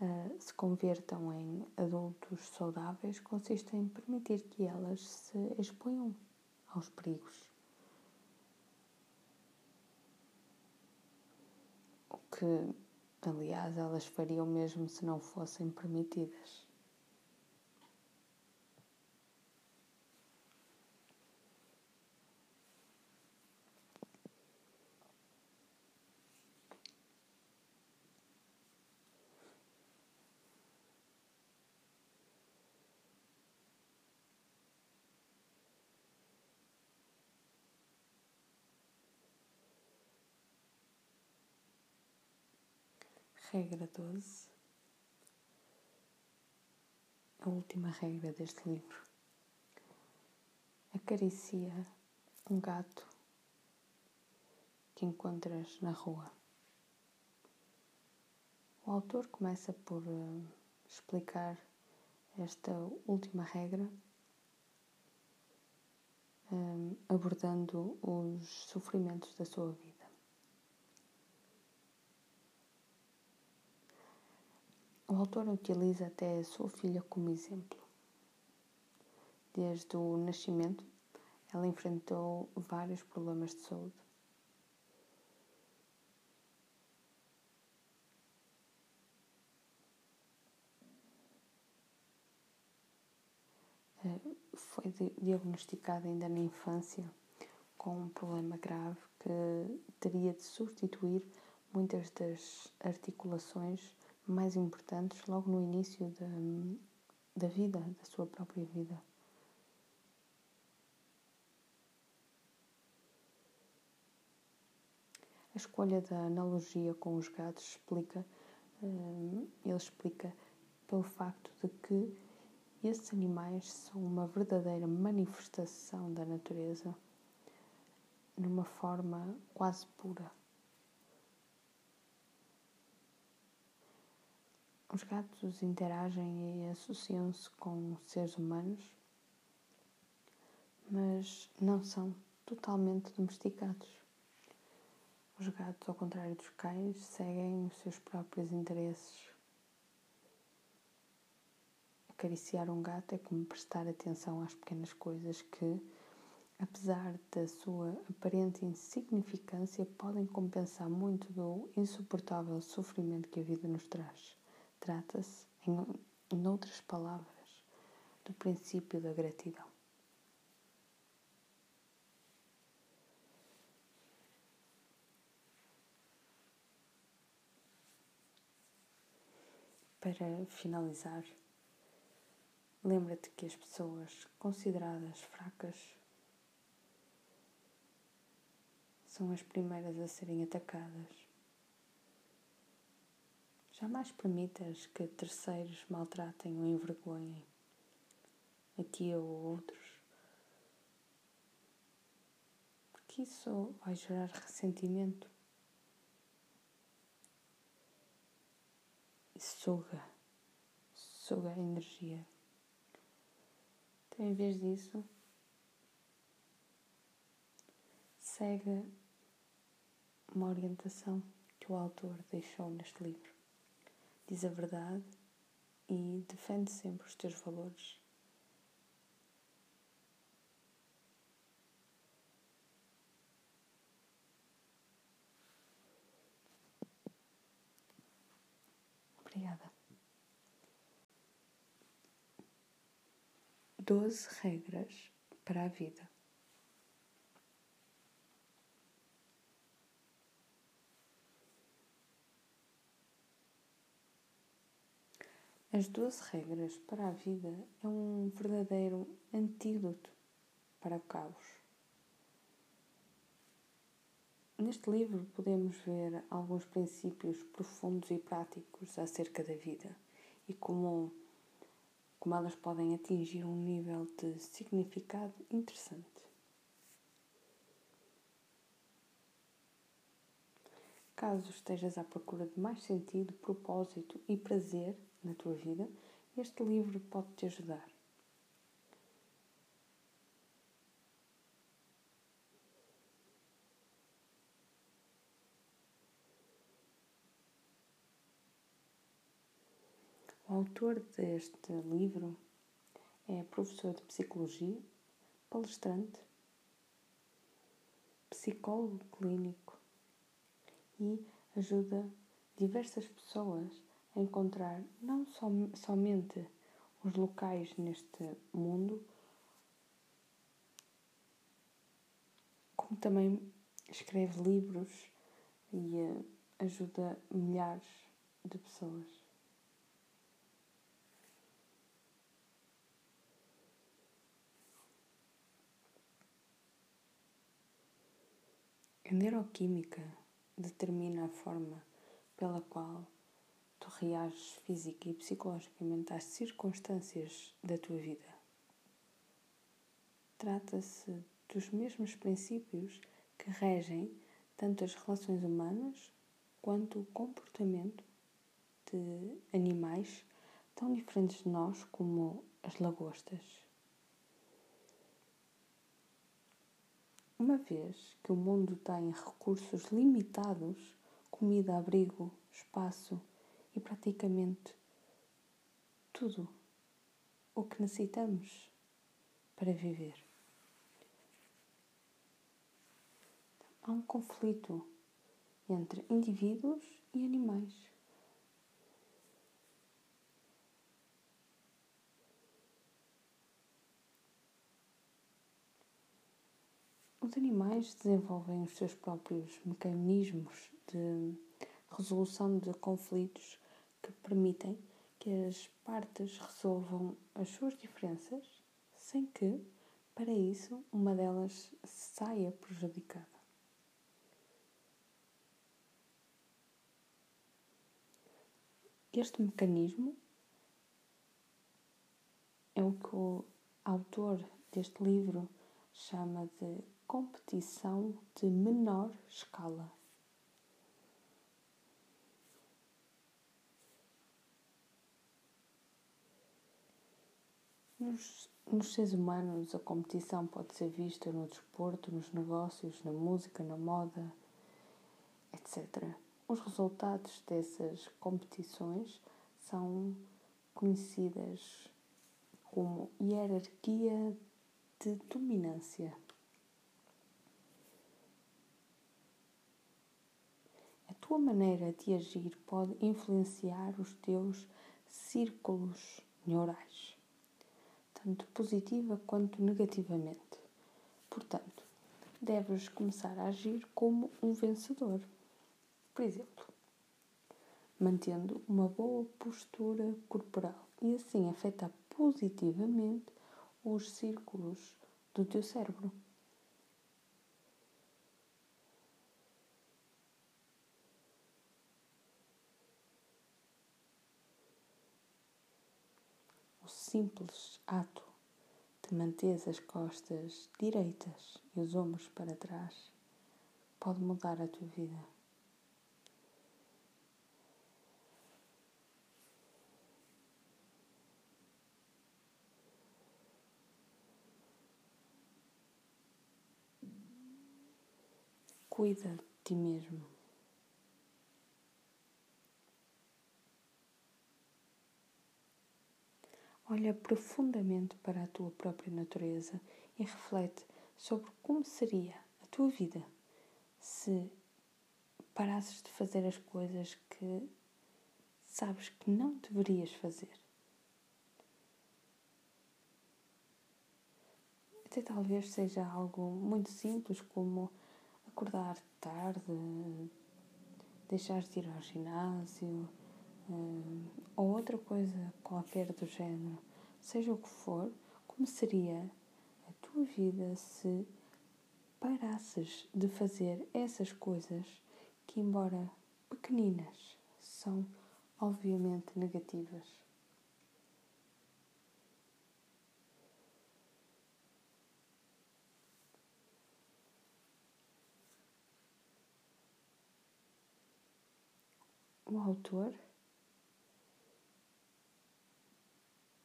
S1: uh, se convertam em adultos saudáveis consiste em permitir que elas se exponham aos perigos. O que, aliás, elas fariam mesmo se não fossem permitidas. Regra 12. A última regra deste livro. Acaricia um gato que encontras na rua. O autor começa por uh, explicar esta última regra, um, abordando os sofrimentos da sua vida. O autor utiliza até a sua filha como exemplo. Desde o nascimento, ela enfrentou vários problemas de saúde. Eh, foi diagnosticada ainda na infância com um problema grave que teria de substituir muitas das articulações mais importantes logo no início da, da vida, da sua própria vida. A escolha da analogia com os gatos explica, hum, ele explica pelo facto de que esses animais são uma verdadeira manifestação da natureza numa forma quase pura. Os gatos interagem e associam-se com seres humanos, mas não são totalmente domesticados. Os gatos, ao contrário dos cães, seguem os seus próprios interesses. Acariciar um gato é como prestar atenção às pequenas coisas que, apesar da sua aparente insignificância, podem compensar muito do insuportável sofrimento que a vida nos traz. Trata-se, em, em outras palavras, do princípio da gratidão. Para finalizar, lembra-te que as pessoas consideradas fracas são as primeiras a serem atacadas. Jamais permitas que terceiros maltratem ou envergonhem a ti ou outros, porque isso vai gerar ressentimento. E suga, suga a energia. Então, em vez disso, segue uma orientação que o autor deixou neste livro diz a verdade e defende sempre os teus valores. Obrigada. Doze regras para a vida. As doze regras para a vida é um verdadeiro antídoto para o caos. Neste livro podemos ver alguns princípios profundos e práticos acerca da vida e como, como elas podem atingir um nível de significado interessante. Caso estejas à procura de mais sentido, propósito e prazer, na tua vida, este livro pode te ajudar. O autor deste livro é professor de psicologia, palestrante, psicólogo clínico e ajuda diversas pessoas encontrar não som, somente os locais neste mundo, como também escreve livros e uh, ajuda milhares de pessoas. A neuroquímica determina a forma pela qual tu reages física e psicologicamente às circunstâncias da tua vida. Trata-se dos mesmos princípios que regem tanto as relações humanas quanto o comportamento de animais, tão diferentes de nós como as lagostas. Uma vez que o mundo tem recursos limitados comida, abrigo, espaço e praticamente tudo o que necessitamos para viver. Há um conflito entre indivíduos e animais. Os animais desenvolvem os seus próprios mecanismos de resolução de conflitos que permitem que as partes resolvam as suas diferenças sem que, para isso, uma delas saia prejudicada. Este mecanismo é o que o autor deste livro chama de competição de menor escala. Nos, nos seres humanos, a competição pode ser vista no desporto, nos negócios, na música, na moda, etc. Os resultados dessas competições são conhecidas como hierarquia de dominância. A tua maneira de agir pode influenciar os teus círculos neurais tanto positiva quanto negativamente. Portanto, deves começar a agir como um vencedor. Por exemplo, mantendo uma boa postura corporal e assim afetar positivamente os círculos do teu cérebro. Simples ato de manter as costas direitas e os ombros para trás pode mudar a tua vida. Cuida de ti mesmo. Olha profundamente para a tua própria natureza e reflete sobre como seria a tua vida se parasses de fazer as coisas que sabes que não deverias fazer. Até talvez seja algo muito simples como acordar tarde, deixar de ir ao ginásio uh, ou outra coisa qualquer do género, seja o que for, como seria a tua vida se parasses de fazer essas coisas que, embora pequeninas, são obviamente negativas? O autor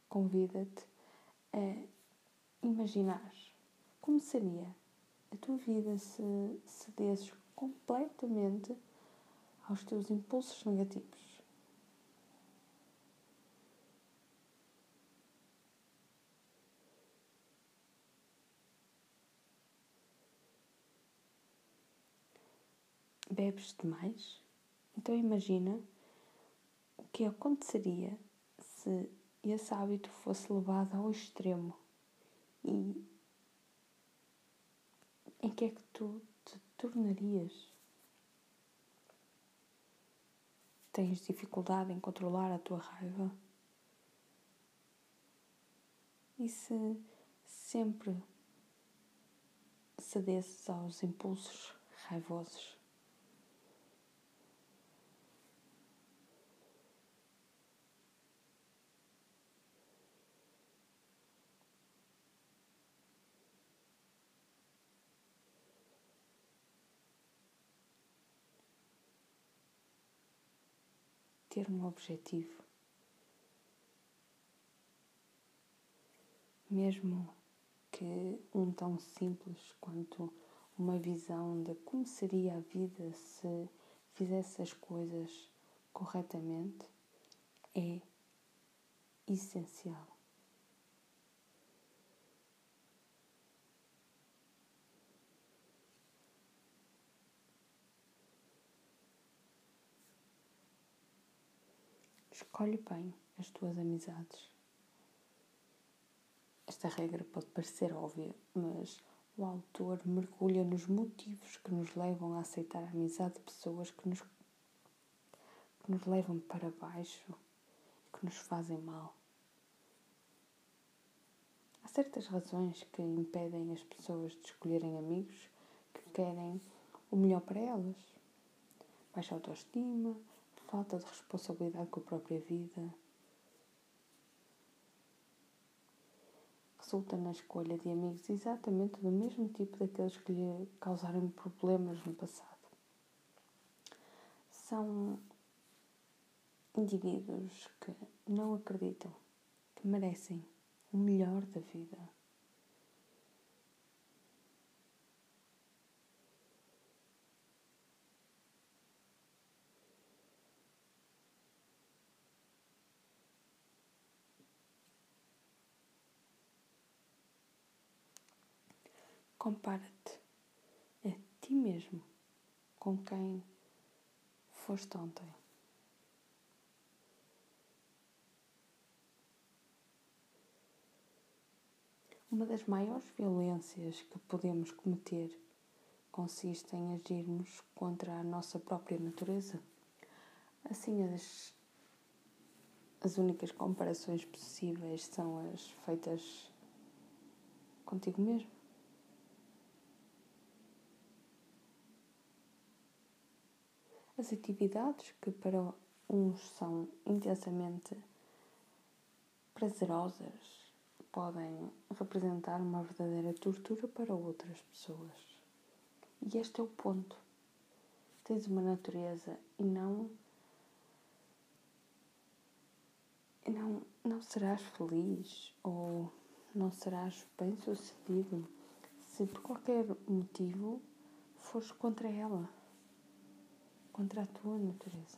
S1: convida-te a imaginar como seria a tua vida se cedesses completamente aos teus impulsos negativos. Bebes demais? Então imagina o que aconteceria se esse hábito fosse levado ao extremo e em que é que tu te tornarias? Tens dificuldade em controlar a tua raiva? E se sempre cedesses aos impulsos raivosos? ter um objetivo. Mesmo que um tão simples quanto uma visão de como seria a vida se fizesse as coisas corretamente é essencial. Escolhe bem as tuas amizades. Esta regra pode parecer óbvia, mas o autor mergulha nos motivos que nos levam a aceitar a amizade de pessoas que nos, que nos levam para baixo e que nos fazem mal. Há certas razões que impedem as pessoas de escolherem amigos que querem o melhor para elas. Baixa autoestima, falta de responsabilidade com a própria vida, resulta na escolha de amigos exatamente do mesmo tipo daqueles que lhe causaram problemas no passado. São indivíduos que não acreditam que merecem o melhor da vida. Compara-te a ti mesmo com quem foste ontem. Uma das maiores violências que podemos cometer consiste em agirmos contra a nossa própria natureza. Assim, as, as únicas comparações possíveis são as feitas contigo mesmo. As atividades que para uns são intensamente prazerosas podem representar uma verdadeira tortura para outras pessoas. E este é o ponto. Tens uma natureza e não não, não serás feliz ou não serás bem sucedido se por qualquer motivo fores contra ela contra a tua natureza.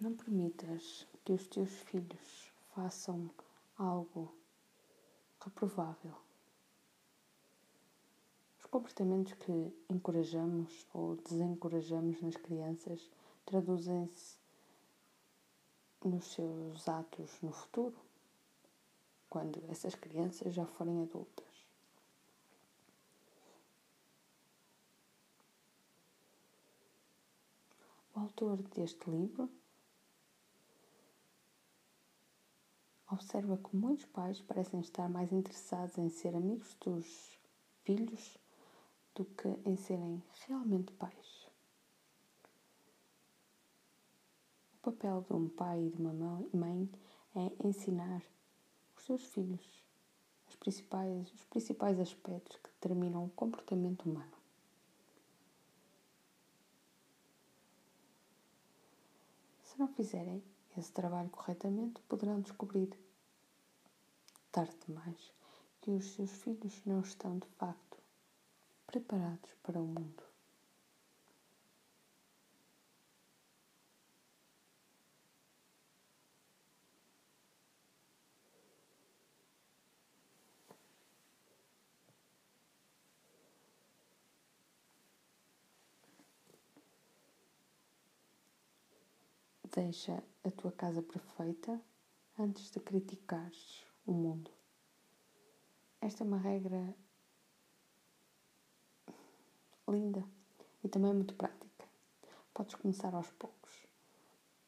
S1: Não permitas que os teus filhos façam algo reprovável. Os comportamentos que encorajamos ou desencorajamos nas crianças traduzem-se nos seus atos no futuro, quando essas crianças já forem adultas. O autor deste livro observa que muitos pais parecem estar mais interessados em ser amigos dos filhos do que em serem realmente pais. O papel de um pai e de uma mãe é ensinar os seus filhos os principais, os principais aspectos que determinam o comportamento humano. Se não fizerem esse trabalho corretamente, poderão descobrir, tarde demais, que os seus filhos não estão de facto preparados para o mundo. Deixa a tua casa perfeita antes de criticares o mundo. Esta é uma regra linda e também muito prática. Podes começar aos poucos.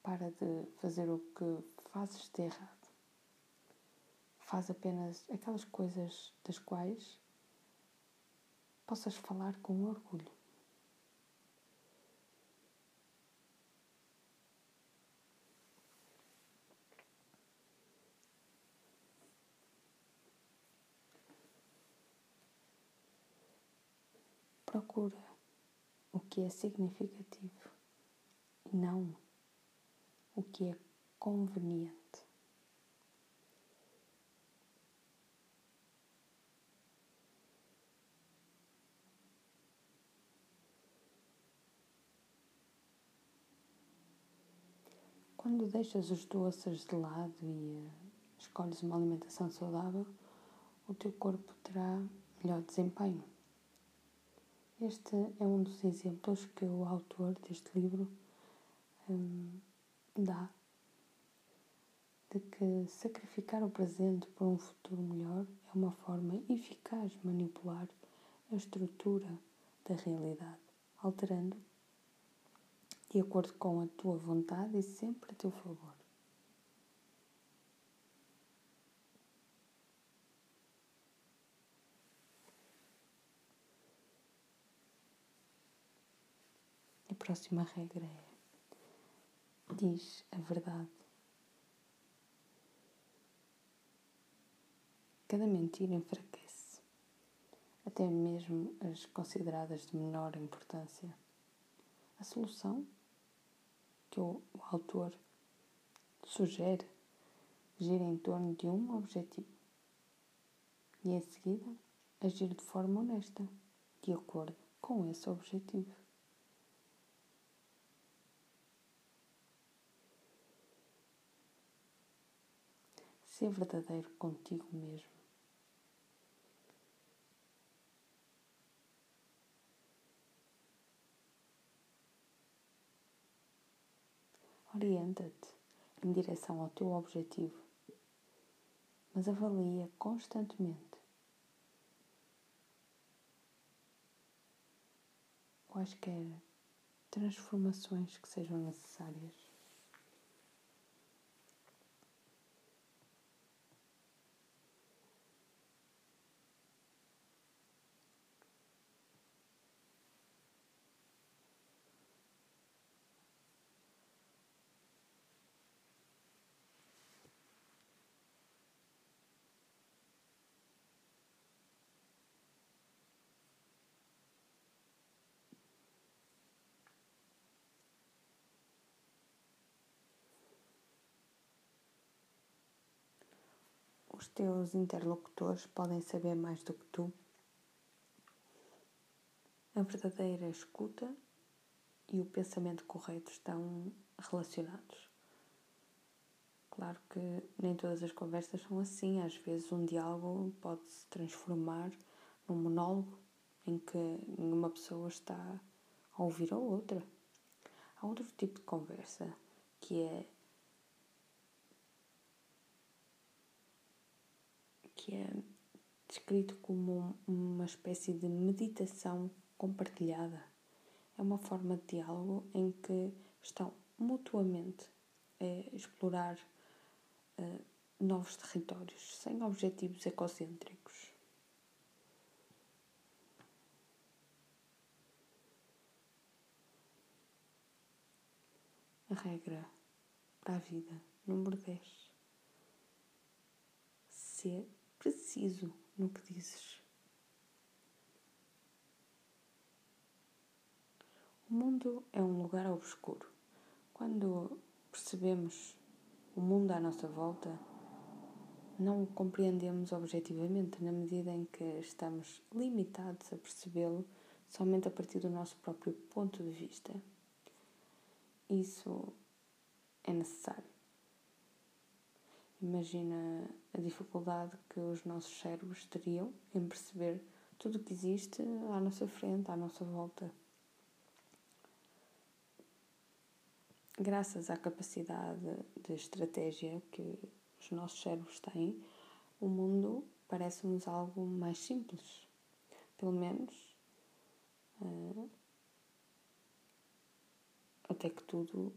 S1: Para de fazer o que fazes de errado. Faz apenas aquelas coisas das quais possas falar com orgulho. Procura o que é significativo e não o que é conveniente. Quando deixas os doces de lado e uh, escolhes uma alimentação saudável, o teu corpo terá melhor desempenho. Este é um dos exemplos que o autor deste livro um, dá de que sacrificar o presente por um futuro melhor é uma forma eficaz de manipular a estrutura da realidade, alterando de acordo com a tua vontade e sempre a teu favor. A próxima regra é: diz a verdade. Cada mentira enfraquece, até mesmo as consideradas de menor importância. A solução que o, o autor sugere gira em torno de um objetivo e, em seguida, agir de forma honesta, de acordo com esse objetivo. Ser verdadeiro contigo mesmo. Orienta-te em direção ao teu objetivo, mas avalia constantemente quaisquer transformações que sejam necessárias. Os teus interlocutores podem saber mais do que tu. A verdadeira escuta e o pensamento correto estão relacionados. Claro que nem todas as conversas são assim, às vezes um diálogo pode se transformar num monólogo em que uma pessoa está a ouvir a outra. Há outro tipo de conversa que é é descrito como uma espécie de meditação compartilhada. É uma forma de diálogo em que estão mutuamente a explorar uh, novos territórios, sem objetivos egocêntricos. A regra para a vida, número 10. Ser preciso no que dizes. O mundo é um lugar obscuro. Quando percebemos o mundo à nossa volta, não o compreendemos objetivamente na medida em que estamos limitados a percebê-lo somente a partir do nosso próprio ponto de vista. Isso é necessário. Imagina a dificuldade que os nossos cérebros teriam em perceber tudo o que existe à nossa frente, à nossa volta. Graças à capacidade de estratégia que os nossos cérebros têm, o mundo parece-nos algo mais simples. Pelo menos uh, até que tudo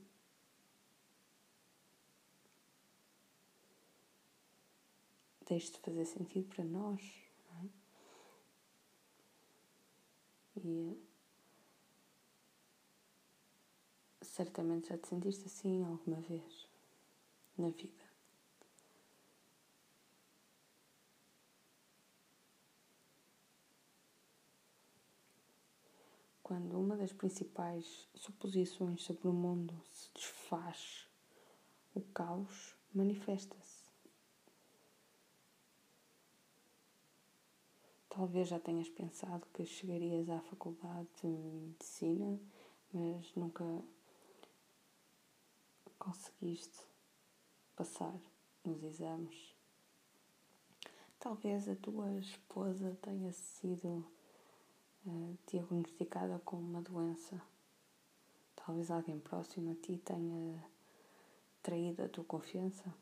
S1: deixe de fazer sentido para nós. É? E certamente já te sentiste assim alguma vez na vida. quando uma das principais suposições sobre o mundo se desfaz, o caos manifesta-se. Talvez já tenhas pensado que chegarias à faculdade de medicina, mas nunca conseguiste passar nos exames. Talvez a tua esposa tenha sido uh, diagnosticada com uma doença. Talvez alguém próximo a ti tenha traído a tua confiança.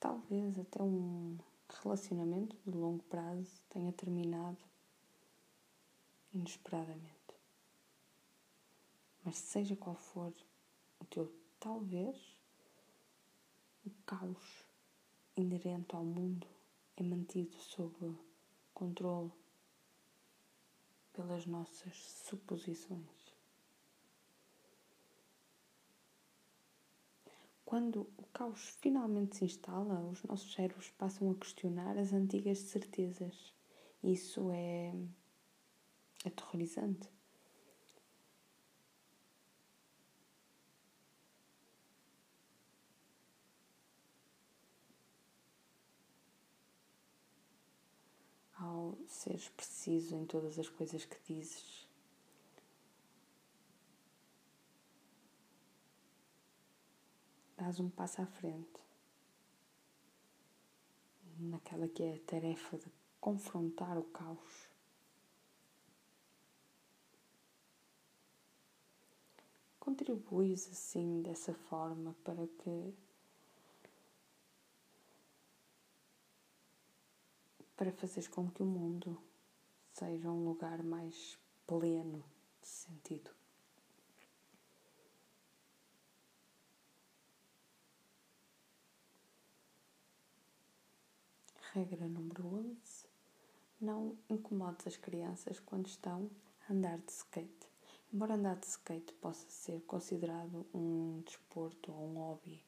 S1: Talvez até um relacionamento de longo prazo tenha terminado inesperadamente. Mas seja qual for o teu talvez, o caos inerente ao mundo é mantido sob controle pelas nossas suposições. Quando o caos finalmente se instala, os nossos cérebros passam a questionar as antigas certezas. Isso é aterrorizante. ao seres preciso em todas as coisas que dizes. Dás um passo à frente naquela que é a tarefa de confrontar o caos. Contribuis assim dessa forma para que para fazeres com que o mundo seja um lugar mais pleno de sentido. Regra número 11. Não incomodes as crianças quando estão a andar de skate. Embora andar de skate possa ser considerado um desporto ou um hobby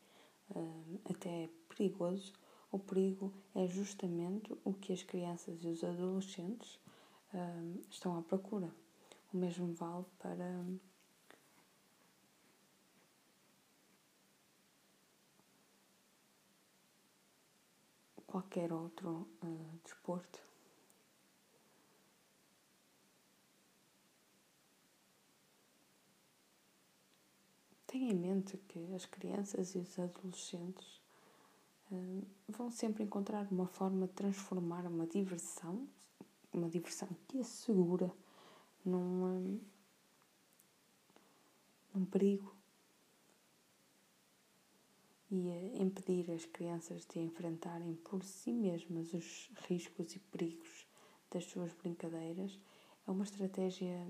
S1: uh, até perigoso, o perigo é justamente o que as crianças e os adolescentes uh, estão à procura. O mesmo vale para qualquer outro uh, desporto. Tenha em mente que as crianças e os adolescentes uh, vão sempre encontrar uma forma de transformar uma diversão, uma diversão que é segura, num, num perigo e impedir as crianças de enfrentarem por si mesmas os riscos e perigos das suas brincadeiras é uma estratégia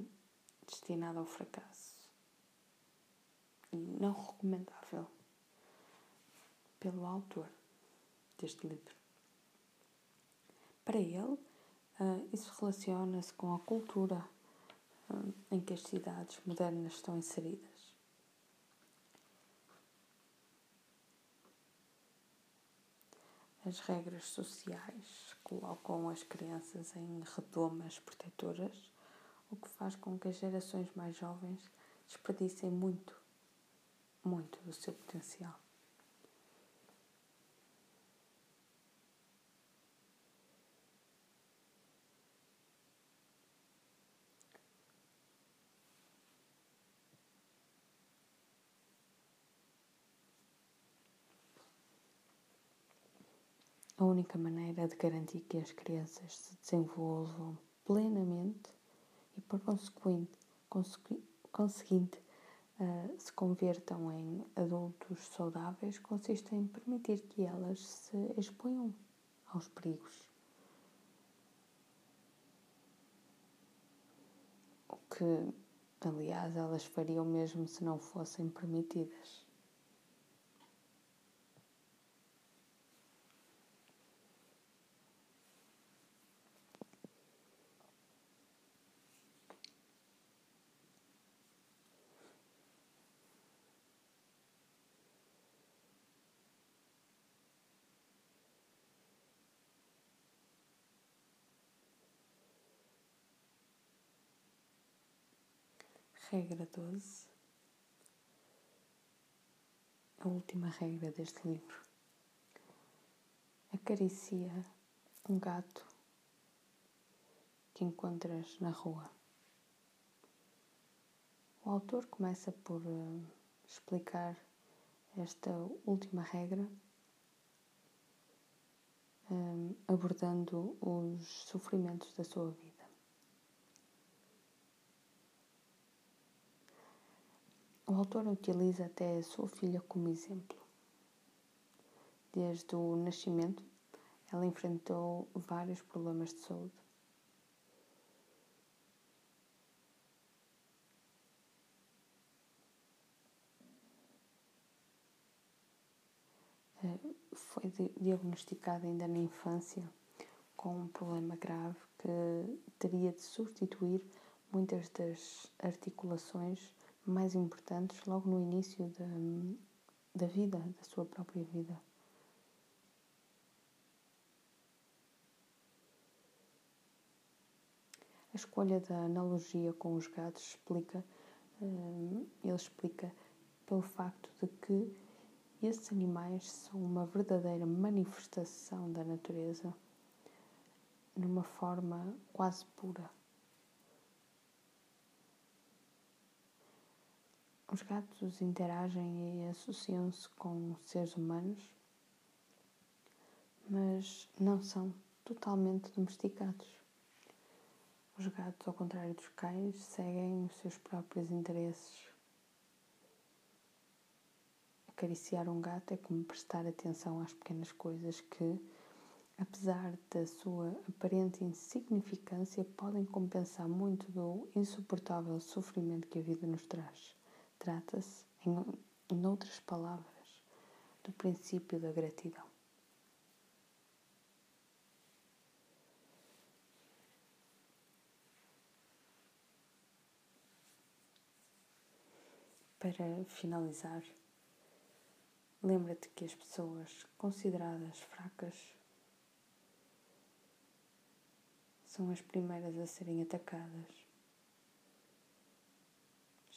S1: destinada ao fracasso e não recomendável pelo autor deste livro. Para ele, uh, isso relaciona-se com a cultura uh, em que as cidades modernas estão inseridas. As regras sociais colocam as crianças em redomas protetoras, o que faz com que as gerações mais jovens desperdicem muito, muito do seu potencial. A única maneira de garantir que as crianças se desenvolvam plenamente e, por consequente, conseguinte, uh, se convertam em adultos saudáveis consiste em permitir que elas se exponham aos perigos. O que, aliás, elas fariam mesmo se não fossem permitidas. Regra 12. A última regra deste livro. Acaricia um gato que encontras na rua. O autor começa por uh, explicar esta última regra, um, abordando os sofrimentos da sua vida. O autor utiliza até a sua filha como exemplo. Desde o nascimento, ela enfrentou vários problemas de saúde. Eh, foi diagnosticada ainda na infância com um problema grave que teria de substituir muitas das articulações mais importantes logo no início da, da vida, da sua própria vida. A escolha da analogia com os gatos explica, hum, ele explica pelo facto de que esses animais são uma verdadeira manifestação da natureza numa forma quase pura. Os gatos interagem e associam-se com seres humanos, mas não são totalmente domesticados. Os gatos, ao contrário dos cães, seguem os seus próprios interesses. Acariciar um gato é como prestar atenção às pequenas coisas que, apesar da sua aparente insignificância, podem compensar muito do insuportável sofrimento que a vida nos traz. Trata-se, em, em outras palavras, do princípio da gratidão. Para finalizar, lembra-te que as pessoas consideradas fracas são as primeiras a serem atacadas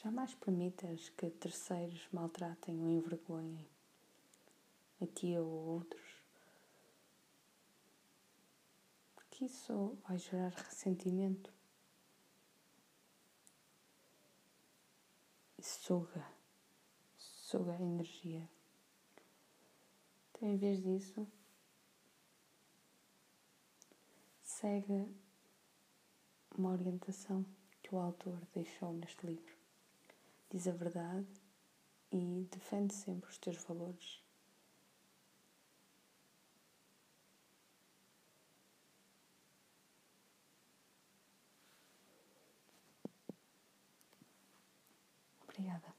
S1: Jamais permitas que terceiros maltratem ou envergonhem a ti ou outros, porque isso vai gerar ressentimento e suga, suga a energia. Então, em vez disso, segue uma orientação que o autor deixou neste livro diz a verdade e defende sempre os teus valores. Obrigada.